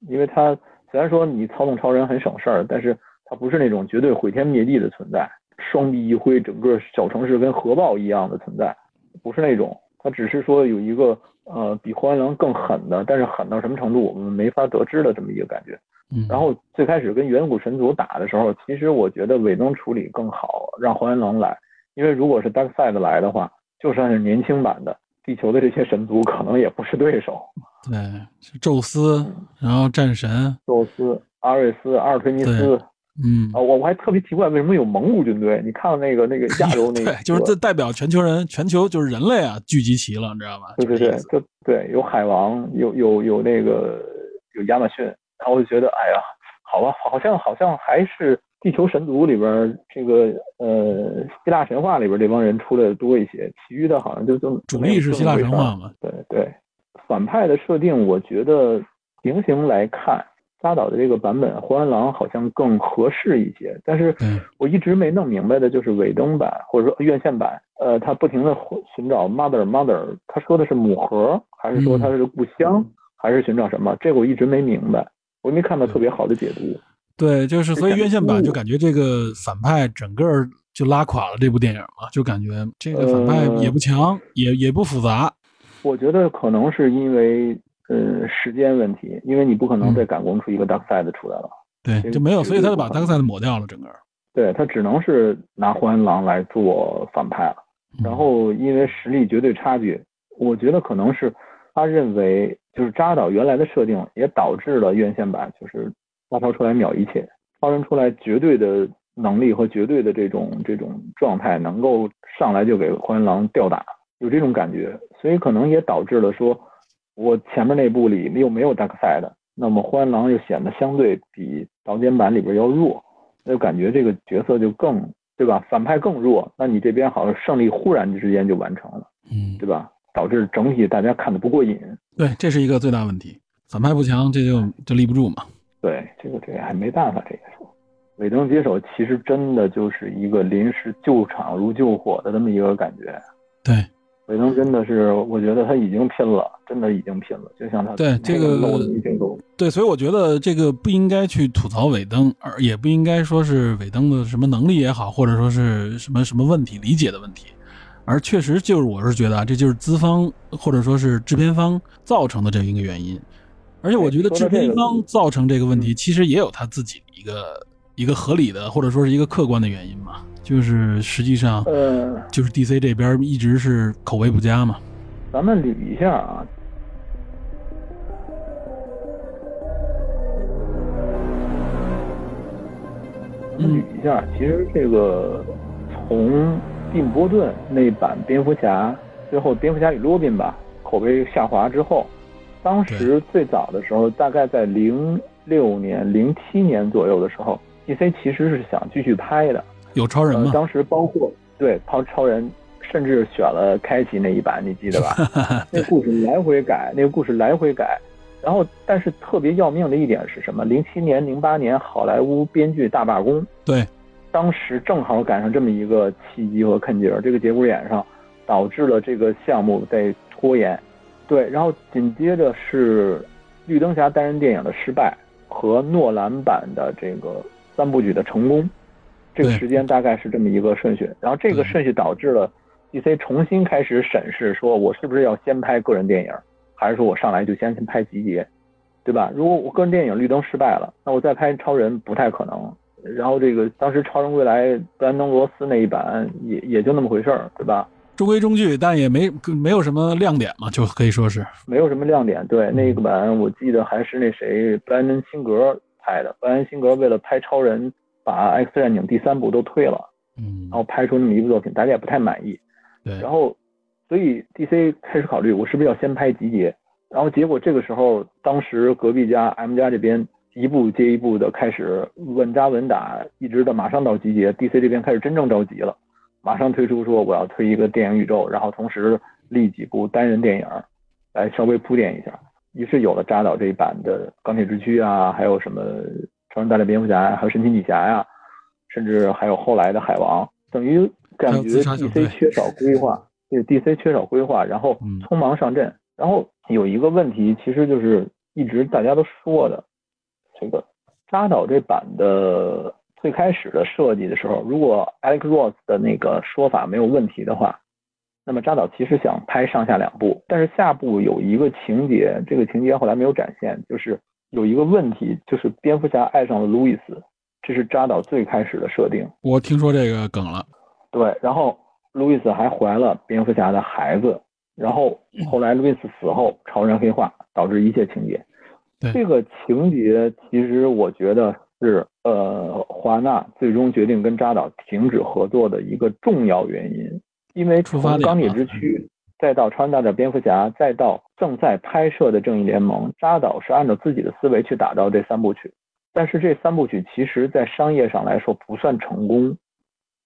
因为他虽然说你操纵超人很省事儿，但是他不是那种绝对毁天灭地的存在，双臂一挥，整个小城市跟核爆一样的存在，不是那种。他只是说有一个呃比荒原狼更狠的，但是狠到什么程度我们没法得知的这么一个感觉。然后最开始跟远古神族打的时候，其实我觉得尾灯处理更好，让荒原狼来，因为如果是 Darkseid 来的话，就算是年轻版的地球的这些神族，可能也不是对手。对，宙斯，然后战神，宙斯、阿瑞斯、阿尔忒弥斯。嗯啊，我我还特别奇怪，为什么有蒙古军队？你看到那个那个亚洲那 *laughs* 个，就是这代表全球人，全球就是人类啊，聚集齐了，你知道吧？对对对，就对，有海王，有有有那个有亚马逊，然后我就觉得，哎呀，好吧，好像好像还是地球神族里边这个呃希腊神话里边这帮人出来的多一些，其余的好像就就主力是希腊神话嘛。对对，反派的设定，我觉得平行来看。扎导的这个版本，荒原狼好像更合适一些，但是我一直没弄明白的就是尾灯版或者说院线版，呃，他不停的寻找 mother mother，他说的是母盒，还是说他是故乡，还是寻找什么？这个我一直没明白，我没看到特别好的解读。对，就是所以院线版就感觉这个反派整个就拉垮了这部电影嘛，就感觉这个反派也不强，也也不复杂。我觉得可能是因为。呃，时间问题，因为你不可能再赶工出一个 Dark Side 出来了，对，就没有，所以他就把 Dark Side 抹掉了，整个。对他只能是拿荒原狼来做反派了，然后因为实力绝对差距，我觉得可能是他认为就是扎导原来的设定也导致了院线版就是大超出来秒一切，超人出来绝对的能力和绝对的这种这种状态能够上来就给荒原狼吊打，有这种感觉，所以可能也导致了说。我前面那部里又没有 Dark Side，那么荒原狼又显得相对比导剪版里边要弱，那就感觉这个角色就更对吧？反派更弱，那你这边好像胜利忽然之间就完成了，嗯，对吧？导致整体大家看的不过瘾。对，这是一个最大问题，反派不强，这就就立不住嘛。对，这个这个还没办法，这个说。尾灯接手其实真的就是一个临时救场如救火的这么一个感觉。对。韦登真的是，我觉得他已经拼了，真的已经拼了，就像他对这个对，所以我觉得这个不应该去吐槽韦登，而也不应该说是韦登的什么能力也好，或者说是什么什么问题理解的问题，而确实就是我是觉得啊，这就是资方或者说是制片方造成的这一个原因，而且我觉得制片方造成这个问题，其实也有他自己一个一个合理的或者说是一个客观的原因嘛。就是实际上，呃，就是 DC 这边一直是口碑不佳嘛。咱们捋一下啊，捋一下，其实这个从蒂姆·波顿那版蝙蝠侠，最后蝙蝠侠与罗宾吧，口碑下滑之后，当时最早的时候，大概在零六年、零七年左右的时候，DC 其实是想继续拍的。有超人吗？当时包括对超超人，甚至选了开启那一版，你记得吧？*laughs* 那故事来回改，那个故事来回改。然后，但是特别要命的一点是什么？零七年、零八年好莱坞编剧大罢工。对，当时正好赶上这么一个契机和坎儿，这个节骨眼上，导致了这个项目在拖延。对，然后紧接着是绿灯侠单人电影的失败和诺兰版的这个三部曲的成功。这个时间大概是这么一个顺序，然后这个顺序导致了 DC 重新开始审视，说我是不是要先拍个人电影，还是说我上来就先先拍集结，对吧？如果我个人电影绿灯失败了，那我再拍超人不太可能。然后这个当时超人归来布兰登罗斯那一版也也就那么回事儿，对吧？中规中矩，但也没没有什么亮点嘛，就可以说是没有什么亮点。对，那个版我记得还是那谁布兰登辛格拍的，布兰登辛格为了拍超人。把《X 战警》第三部都推了，嗯，然后拍出那么一部作品，大家也不太满意，对，然后所以 DC 开始考虑，我是不是要先拍集结？然后结果这个时候，当时隔壁家 M 家这边一步接一步的开始稳扎稳打，一直到马上到集结，DC 这边开始真正着急了，马上推出说我要推一个电影宇宙，然后同时立几部单人电影来稍微铺垫一下，于是有了扎导这一版的钢铁之躯啊，还有什么。超人大战蝙蝠侠呀，还有神奇女侠呀，甚至还有后来的海王，等于感觉 DC 缺少规划，对 DC 缺少规划，然后匆忙上阵。然后有一个问题，其实就是一直大家都说的，这个扎导这版的最开始的设计的时候，如果 Alex Ross 的那个说法没有问题的话，那么扎导其实想拍上下两部，但是下部有一个情节，这个情节后来没有展现，就是。有一个问题，就是蝙蝠侠爱上了路易斯，这是扎导最开始的设定。我听说这个梗了。对，然后路易斯还怀了蝙蝠侠的孩子，然后后来路易斯死后，超人黑化，导致一切情节。这个情节其实我觉得是呃华纳最终决定跟扎导停止合作的一个重要原因，因为从钢铁之躯再到超人大战蝙蝠侠，再到正在拍摄的正义联盟，扎导是按照自己的思维去打造这三部曲，但是这三部曲其实在商业上来说不算成功，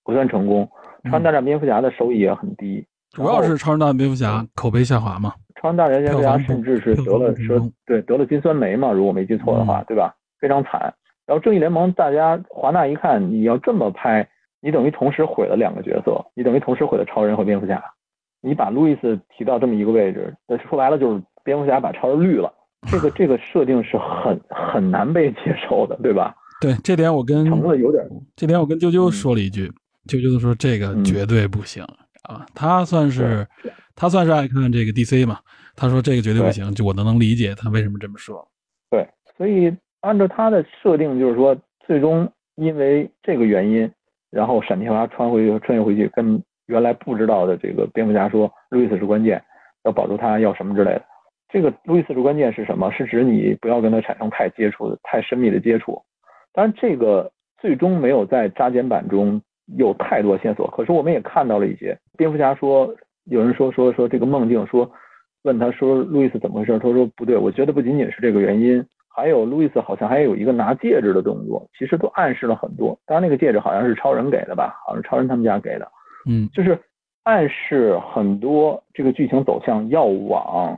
不算成功。超人大战蝙蝠侠的收益也很低，主要是超人大战蝙蝠侠口碑下滑嘛。超人大战蝙蝠侠甚至是得了说对得了金酸梅嘛，如果没记错的话，对吧？非常惨。然后正义联盟大家华纳一看你要这么拍，你等于同时毁了两个角色，你等于同时毁了超人和蝙蝠侠。你把路易斯提到这么一个位置，说白了就是蝙蝠侠把超人绿了，这个 *laughs* 这个设定是很很难被接受的，对吧？对，这点我跟有点，这点我跟啾啾说了一句，啾啾说这个绝对不行啊，他算是。他算是爱看这个 DC 嘛？他说这个绝对不行，就我都能理解他为什么这么说。对，所以按照他的设定，就是说最终因为这个原因，然后闪电侠穿回去穿越回去，跟原来不知道的这个蝙蝠侠说，路易斯是关键，要保住他，要什么之类的。这个路易斯是关键是什么？是指你不要跟他产生太接触、太深密的接触。当然，这个最终没有在扎剪版中有太多线索，可是我们也看到了一些。蝙蝠侠说。有人说说说这个梦境，说问他说路易斯怎么回事？他说不对，我觉得不仅仅是这个原因，还有路易斯好像还有一个拿戒指的动作，其实都暗示了很多。当然那个戒指好像是超人给的吧，好像是超人他们家给的，嗯，就是暗示很多这个剧情走向要往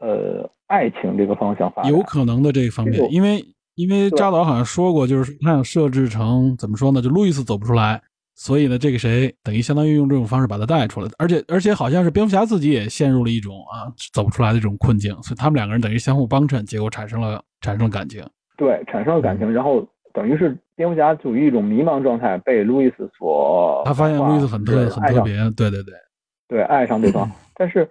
呃爱情这个方向发展，有可能的这一方面，因为因为扎导好像说过，就是他想设置成怎么说呢？就路易斯走不出来。所以呢，这个谁等于相当于用这种方式把他带出来，而且而且好像是蝙蝠侠自己也陷入了一种啊走不出来的这种困境，所以他们两个人等于相互帮衬，结果产生了产生了感情。对，产生了感情，然后等于是蝙蝠侠处于一种迷茫状态，被路易斯所他发现路易斯很特很特别，对对对，对爱上对方。但是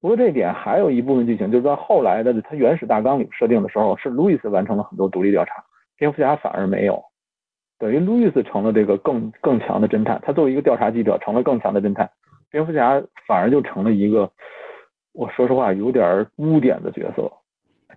除了这一点，还有一部分剧情就是在后来的他原始大纲里设定的时候，是路易斯完成了很多独立调查，蝙蝠侠反而没有。等于路易斯成了这个更更强的侦探，他作为一个调查记者成了更强的侦探，蝙蝠侠反而就成了一个，我说实话有点污点的角色。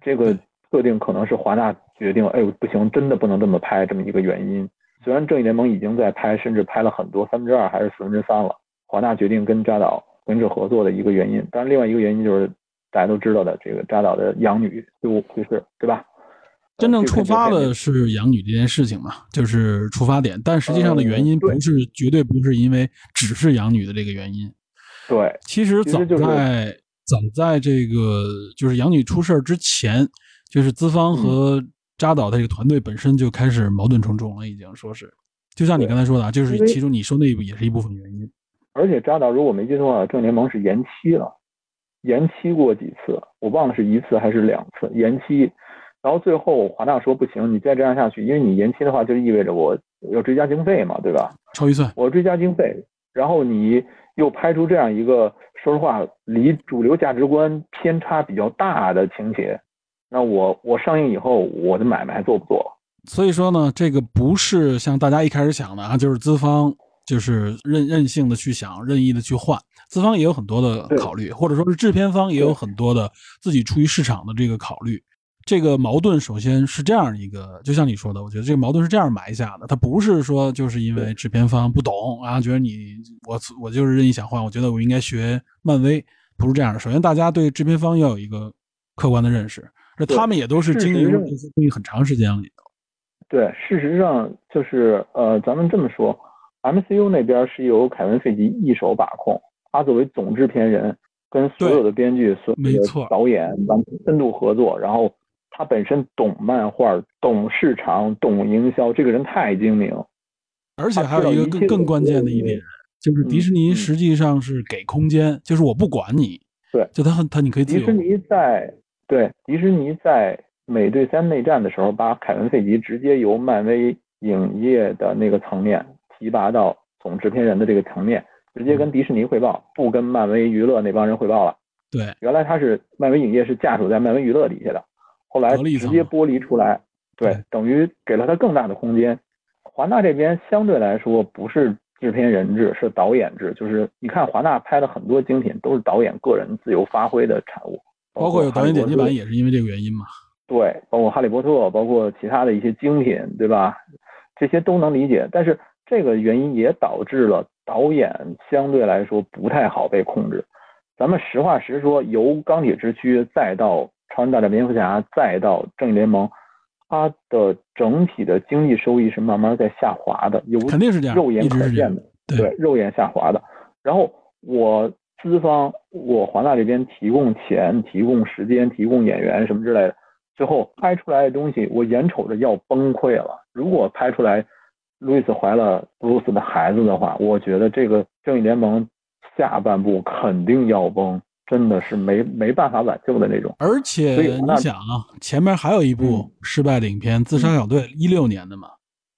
这个设定可能是华纳决定，哎呦不行，真的不能这么拍这么一个原因。虽然正义联盟已经在拍，甚至拍了很多三分之二还是四分之三了，华纳决定跟扎导跟着合作的一个原因。当然，另外一个原因就是大家都知道的，这个扎导的养女就去世，对吧？真正触发的是养女这件事情嘛，就是出发点，但实际上的原因不是绝对不是因为只是养女的这个原因。对，其实早在早在这个就是养女出事之前，就是资方和扎导的这个团队本身就开始矛盾重重了，已经说是，就像你刚才说的啊，就是其中你说那部也是一部分原因。而且扎导如果没记错，正联盟是延期了，延期过几次，我忘了是一次还是两次延期。然后最后华纳说不行，你再这样下去，因为你延期的话，就意味着我要追加经费嘛，对吧？超预算，我追加经费，然后你又拍出这样一个说实话离主流价值观偏差比较大的情节，那我我上映以后我的买卖还做不做？所以说呢，这个不是像大家一开始想的啊，就是资方就是任任性的去想，任意的去换，资方也有很多的考虑，或者说是制片方也有很多的自己出于市场的这个考虑。这个矛盾首先是这样一个，就像你说的，我觉得这个矛盾是这样埋下的。它不是说就是因为制片方不懂啊，觉得你我我就是任意想换，我觉得我应该学漫威，不是这样的。首先，大家对制片方要有一个客观的认识，这他们也都是经营经营很长时间了。对，事实上就是呃，咱们这么说，MCU 那边是由凯文·费吉一手把控，他作为总制片人，跟所有的编剧、所有的导演完深度合作，然后。他本身懂漫画，懂市场，懂营销，这个人太精明。而且还有一个更更关键的一点，就是迪士尼实际上是给空间，就是我不管你。对，就他他你可以。迪士尼在对迪士尼在美队三内战的时候，把凯文费奇直接由漫威影业的那个层面提拔到总制片人的这个层面，直接跟迪士尼汇报，不跟漫威娱乐那帮人汇报了。对，原来他是漫威影业是下属在漫威娱乐底下的。后来直接剥离出来，对，等于给了他更大的空间。华纳这边相对来说不是制片人制，是导演制。就是你看华纳拍的很多精品都是导演个人自由发挥的产物，包括有导演剪辑版也是因为这个原因嘛。对，包括《哈利波特》，包括其他的一些精品，对吧？这些都能理解。但是这个原因也导致了导演相对来说不太好被控制。咱们实话实说，由《钢铁之躯》再到《超人大战蝙蝠侠》，再到《正义联盟》，它的整体的经济收益是慢慢在下滑的，有肯定是这样，肉眼可见的，对，肉眼下滑的。然后我资方，我华纳这边提供钱、提供时间、提供演员什么之类的。最后拍出来的东西，我眼瞅着要崩溃了。如果拍出来路易斯怀了布鲁斯的孩子的话，我觉得这个正义联盟下半部肯定要崩，真的是没没办法挽救的那种。而且你想啊，前面还有一部失败的影片《自杀小队》，一六年的嘛，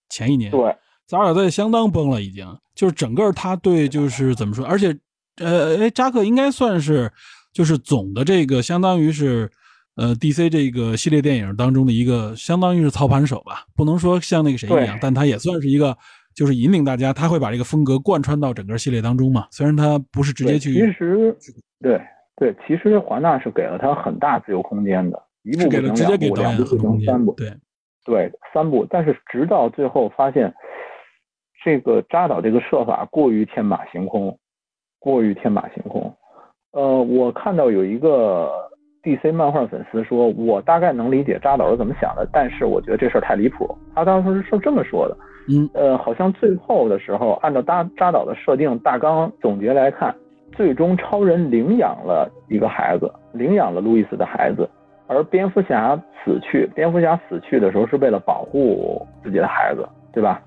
前一年。对，《自杀小队》相当崩了，已经就是整个他对就是怎么说？而且呃，哎，扎克应该算是就是总的这个相当于是。呃，DC 这个系列电影当中的一个，相当于是操盘手吧，不能说像那个谁一样，但他也算是一个，就是引领大家，他会把这个风格贯穿到整个系列当中嘛。虽然他不是直接去，其实对对，其实华纳是给了他很大自由空间的，一部给了直接给两部成三部，对对三部，但是直到最后发现，这个扎导这个设法过于天马行空，过于天马行空。呃，我看到有一个。DC 漫画粉丝说：“我大概能理解扎导是怎么想的，但是我觉得这事儿太离谱。”他当时是这么说的。嗯，呃，好像最后的时候，按照扎扎导的设定大纲总结来看，最终超人领养了一个孩子，领养了路易斯的孩子，而蝙蝠侠死去，蝙蝠侠死去的时候是为了保护自己的孩子，对吧？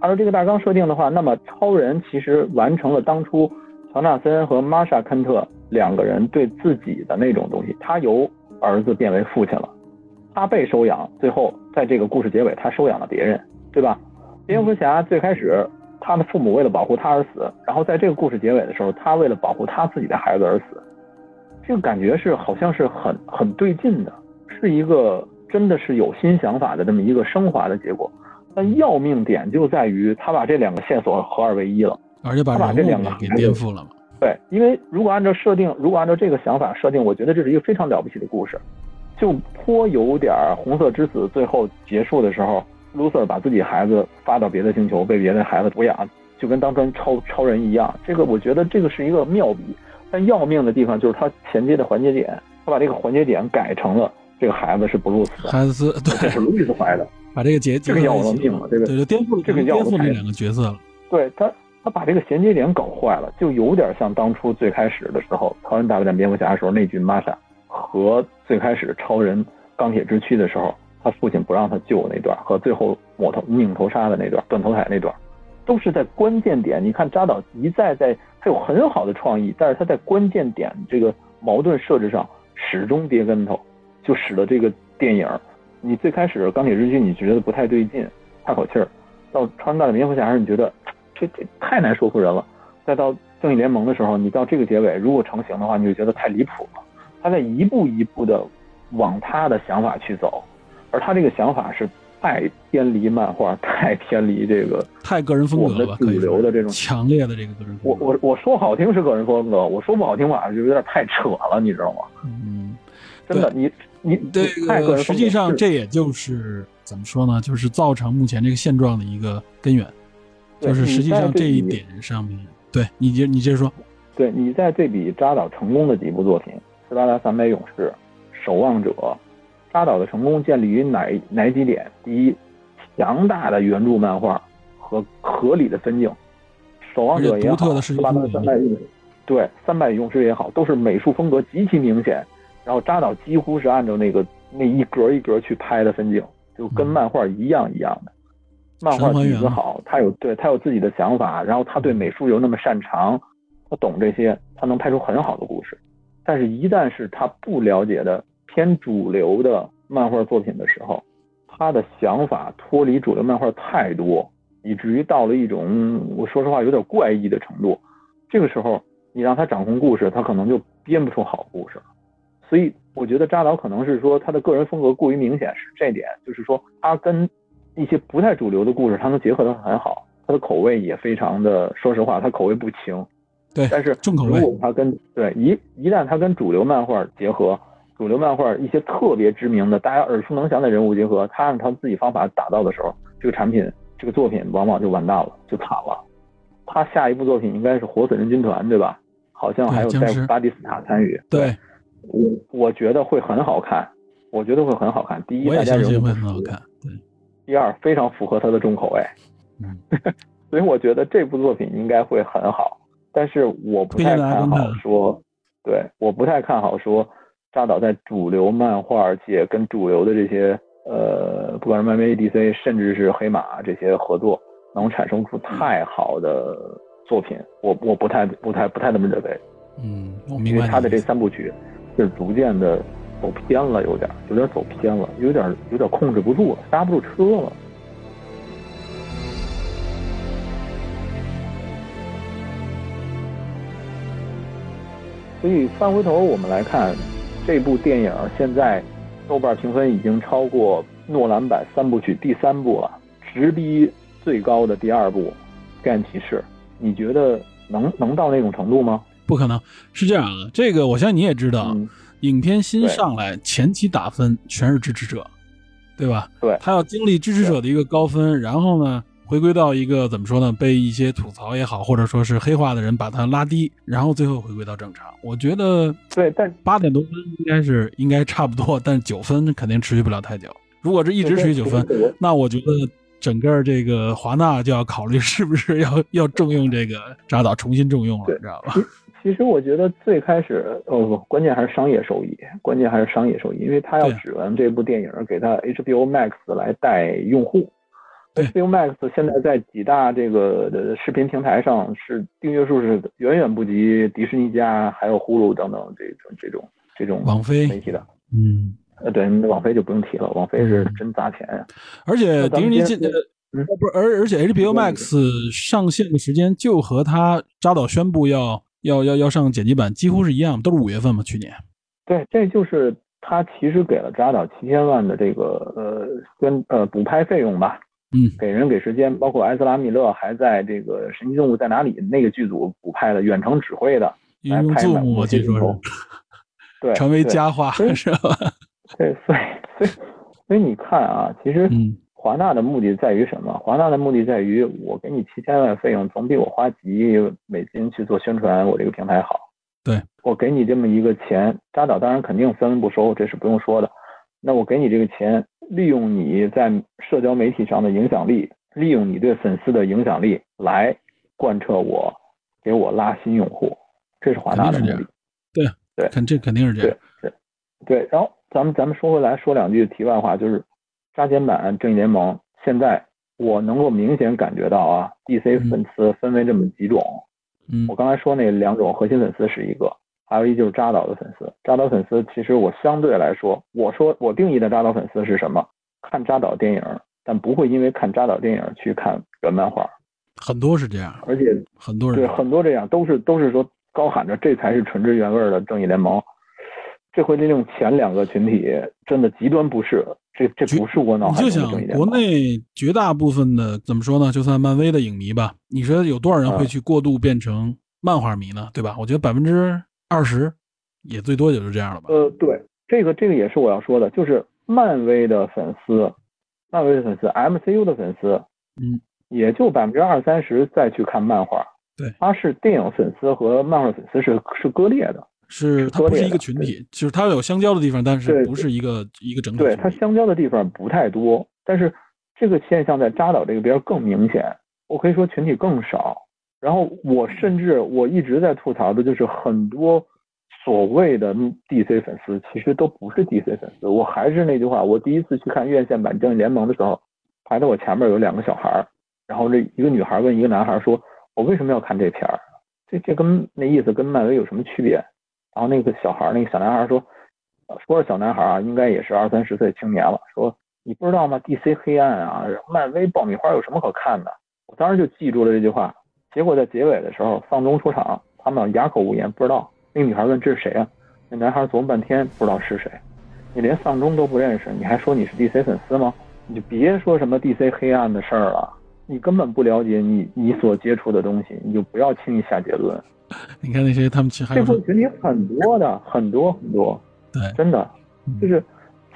按照这个大纲设定的话，那么超人其实完成了当初乔纳森和玛莎坎特。两个人对自己的那种东西，他由儿子变为父亲了，他被收养，最后在这个故事结尾，他收养了别人，对吧？蝙蝠侠最开始他的父母为了保护他而死，然后在这个故事结尾的时候，他为了保护他自己的孩子而死，这个感觉是好像是很很对劲的，是一个真的是有新想法的这么一个升华的结果。但要命点就在于他把这两个线索合二为一了，而且把把这两个给颠覆了嘛。对，因为如果按照设定，如果按照这个想法设定，我觉得这是一个非常了不起的故事，就颇有点红色之子最后结束的时候，卢瑟把自己孩子发到别的星球，被别的孩子抚养，就跟当成超超人一样。这个我觉得这个是一个妙笔，但要命的地方就是他衔接的环节点，他把这个环节点改成了这个孩子是布鲁斯的孩子，对，是路易斯怀的，把这个结这个要了命了，这个对，就颠覆了这个颠覆这两个角色了，对他。他把这个衔接点搞坏了，就有点像当初最开始的时候，超人大战蝙蝠侠的时候那句玛莎和最开始超人钢铁之躯的时候，他父亲不让他救那段，和最后抹头拧头杀的那段断头台那段，都是在关键点。你看扎导一再在，他有很好的创意，但是他在关键点这个矛盾设置上始终跌跟头，就使得这个电影，你最开始钢铁之躯你觉得不太对劲，岔口气儿，到超人大战蝙蝠侠时你觉得。这这太难说服人了。再到正义联盟的时候，你到这个结尾，如果成型的话，你就觉得太离谱了。他在一步一步的往他的想法去走，而他这个想法是太偏离漫画，太偏离这个太个人风格了，主流的这种强烈的这个个人。我我我说好听是个人风格，我说不好听吧，就有点太扯了，你知道吗？嗯，真的，你你这个实际上这也就是怎么说呢？就是造成目前这个现状的一个根源。就是实际上这一点上面，对你接你接着说，对你在对比扎导成功的几部作品，《斯巴达三百勇士》《守望者》，扎导的成功建立于哪哪几点？第一，强大的原著漫画和合理的分镜，《守望者》也好，《斯巴达三百勇士》对《三百勇士》也好，都是美术风格极其明显，然后扎导几乎是按照那个那一格一格去拍的分镜，就跟漫画一样一样的。漫画底子好，他有对他有自己的想法，然后他对美术又那么擅长，他懂这些，他能拍出很好的故事。但是，一旦是他不了解的偏主流的漫画作品的时候，他的想法脱离主流漫画太多，以至于到了一种我说实话有点怪异的程度。这个时候，你让他掌控故事，他可能就编不出好故事了。所以，我觉得扎导可能是说他的个人风格过于明显，是这点，就是说他跟。一些不太主流的故事，它能结合的很好，它的口味也非常的，说实话，它口味不轻。对，但是重口味。如果他跟对一一旦它跟主流漫画结合，主流漫画一些特别知名的、大家耳熟能详的人物结合，他按他自己方法打造的时候，这个产品、这个作品往往就完蛋了，就惨了。他下一部作品应该是《活死人军团》，对吧？好像还有在巴蒂斯塔参与。对，我我觉得会很好看，我觉得会很好看。第一，大家人物会很好看。对。第二，非常符合他的重口味。嗯。*laughs* 所以我觉得这部作品应该会很好。但是我不太看好说，对，我不太看好说，扎导在主流漫画界跟主流的这些呃，不管是漫威、DC，甚至是黑马这些合作，能产生出太好的作品。我我不太不太不太那么认为。嗯，我明白。因为他的这三部曲是逐渐的走偏了，有点有点走偏了，有点有点控制不住了，刹不住车了。所以翻回头我们来看，这部电影现在豆瓣评分已经超过诺兰版三部曲第三部了，直逼最高的第二部《黑暗骑士》。你觉得能能到那种程度吗？不可能，是这样的。这个我相信你也知道，影片新上来前期打分全是支持者，对吧？对，他要经历支持者的一个高分，然后呢？回归到一个怎么说呢？被一些吐槽也好，或者说是黑化的人把他拉低，然后最后回归到正常。我觉得对，但八点多分应该是应该差不多，但 *laughs* 九分肯定持续不了太久。如果这一直持续九分，那我觉得整个这个华纳就要考虑是不是要要重用这个扎导，重新重用了，你知道吧？其实我觉得最开始哦不，关键还是商业收益，关键还是商业收益，因为他要指望这部电影给他 HBO Max 来带用户。HBO Max 现在在几大这个的视频平台上是订阅数是远远不及迪士尼家还有呼噜等等这种这种这种网飞媒体的。嗯，呃，对，网飞就不用提了，网飞是真砸钱呀。而且迪士尼进呃不是，而而且 HBO Max 上线的时间就和他扎导宣布要要要要上剪辑版几乎是一样，都是五月份嘛，去年。对，这就是他其实给了扎导七千万的这个呃跟呃补拍费用吧。嗯，给人给时间，包括埃斯拉米勒还在这个《神奇动物在哪里》那个剧组补拍的，远程指挥的来拍的。我听说，*laughs* 对，成为佳话是吧？对，所以所以所以你看啊，其实华纳的目的在于什么？华纳的目的在于我给你七千万费用，总比我花几亿美金去做宣传我这个平台好。对，我给你这么一个钱，扎导当然肯定分文不收，这是不用说的。那我给你这个钱。利用你在社交媒体上的影响力，利用你对粉丝的影响力来贯彻我，给我拉新用户，这是华纳的目的。对对，肯这肯定是这样。对对，然后咱们咱们说回来说两句题外话，就是加减版正义联盟现在我能够明显感觉到啊，DC 粉丝分为这么几种。嗯，我刚才说那两种核心粉丝是一个。还有一就是扎导的粉丝，扎导粉丝其实我相对来说，我说我定义的扎导粉丝是什么？看扎导电影，但不会因为看扎导电影去看原漫画。很多是这样，而且很多人对很多这样都是都是说高喊着这才是纯真原味的正义联盟。这回利用前两个群体真的极端不适，这这不是我脑海中的正义联盟。国内绝大部分的怎么说呢？就算漫威的影迷吧，你说有多少人会去过度变成漫画迷呢？对吧？我觉得百分之。二十，也最多也就这样了吧。呃，对，这个这个也是我要说的，就是漫威的粉丝，漫威的粉丝，MCU 的粉丝，嗯，也就百分之二三十再去看漫画。对，他是电影粉丝和漫画粉丝是是割裂的，是它不是一个群体，就是它有相交的地方，但是不是一个一个整体。对，它相交的地方不太多，但是这个现象在扎导这个边更明显，我可以说群体更少。然后我甚至我一直在吐槽的就是很多所谓的 DC 粉丝其实都不是 DC 粉丝。我还是那句话，我第一次去看院线版正义联盟的时候，排在我前面有两个小孩儿，然后这一个女孩问一个男孩说：“我为什么要看这片儿？这这跟那意思跟漫威有什么区别？”然后那个小孩儿那个小男孩说：“说是小男孩啊，应该也是二三十岁青年了。说你不知道吗？DC 黑暗啊，漫威爆米花有什么可看的？”我当时就记住了这句话。结果在结尾的时候，丧钟出场，他们哑口无言，不知道。那个女孩问：“这是谁啊？”那男孩琢磨半天，不知道是谁。你连丧钟都不认识，你还说你是 DC 粉丝吗？你就别说什么 DC 黑暗的事儿了。你根本不了解你你所接触的东西，你就不要轻易下结论。*laughs* 你看那些他们其实还这有部群体很多的，很多很多，对，真的嗯。就是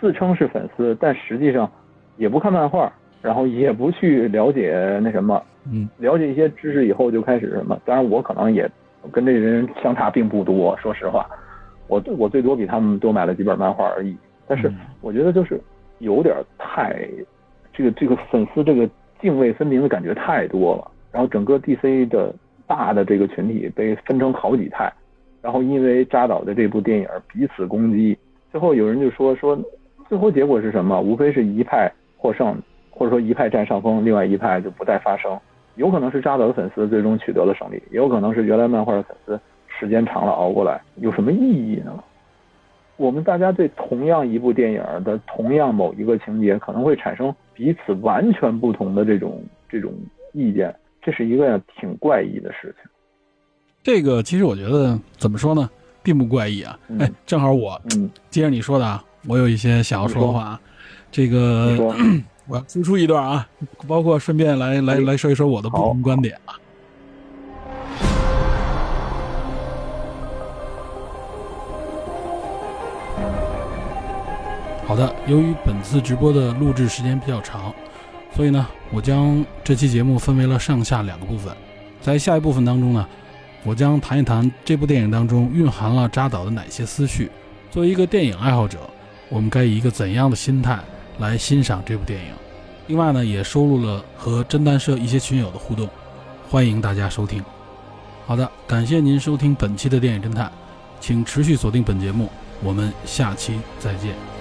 自称是粉丝，但实际上也不看漫画，然后也不去了解那什么，嗯。了解一些知识以后就开始什么。当然，我可能也跟这些人相差并不多，说实话，我我最多比他们多买了几本漫画而已。但是嗯。我觉得就是有点太这个这个粉丝这个泾渭分明的感觉太多了，然后整个 DC 的大的这个群体被分成好几派，然后因为扎导的这部电影彼此攻击，最后有人就说说最后结果是什么？无非是一派获胜，或者说一派占上风，另外一派就不再发声。有可能是扎导的粉丝最终取得了胜利，也有可能是原来漫画的粉丝时间长了熬过来，有什么意义呢？我们大家对同样一部电影的同样某一个情节，可能会产生彼此完全不同的这种这种意见，这是一个挺怪异的事情。这个其实我觉得怎么说呢，并不怪异啊。嗯哎，正好我嗯，接着你说的啊，我有一些想要说的话啊。这个，*clears throat* 我要输出一段啊，包括顺便来来哎来说一说我的不同观点啊。好的，由于本次直播的录制时间比较长，所以呢，我将这期节目分为了上下两个部分。在下一部分当中呢，我将谈一谈这部电影当中蕴含了扎导的哪些思绪。作为一个电影爱好者，我们该以一个怎样的心态来欣赏这部电影？另外呢，也收录了和侦探社一些群友的互动，欢迎大家收听。好的，感谢您收听本期的电影侦探，请持续锁定本节目，我们下期再见。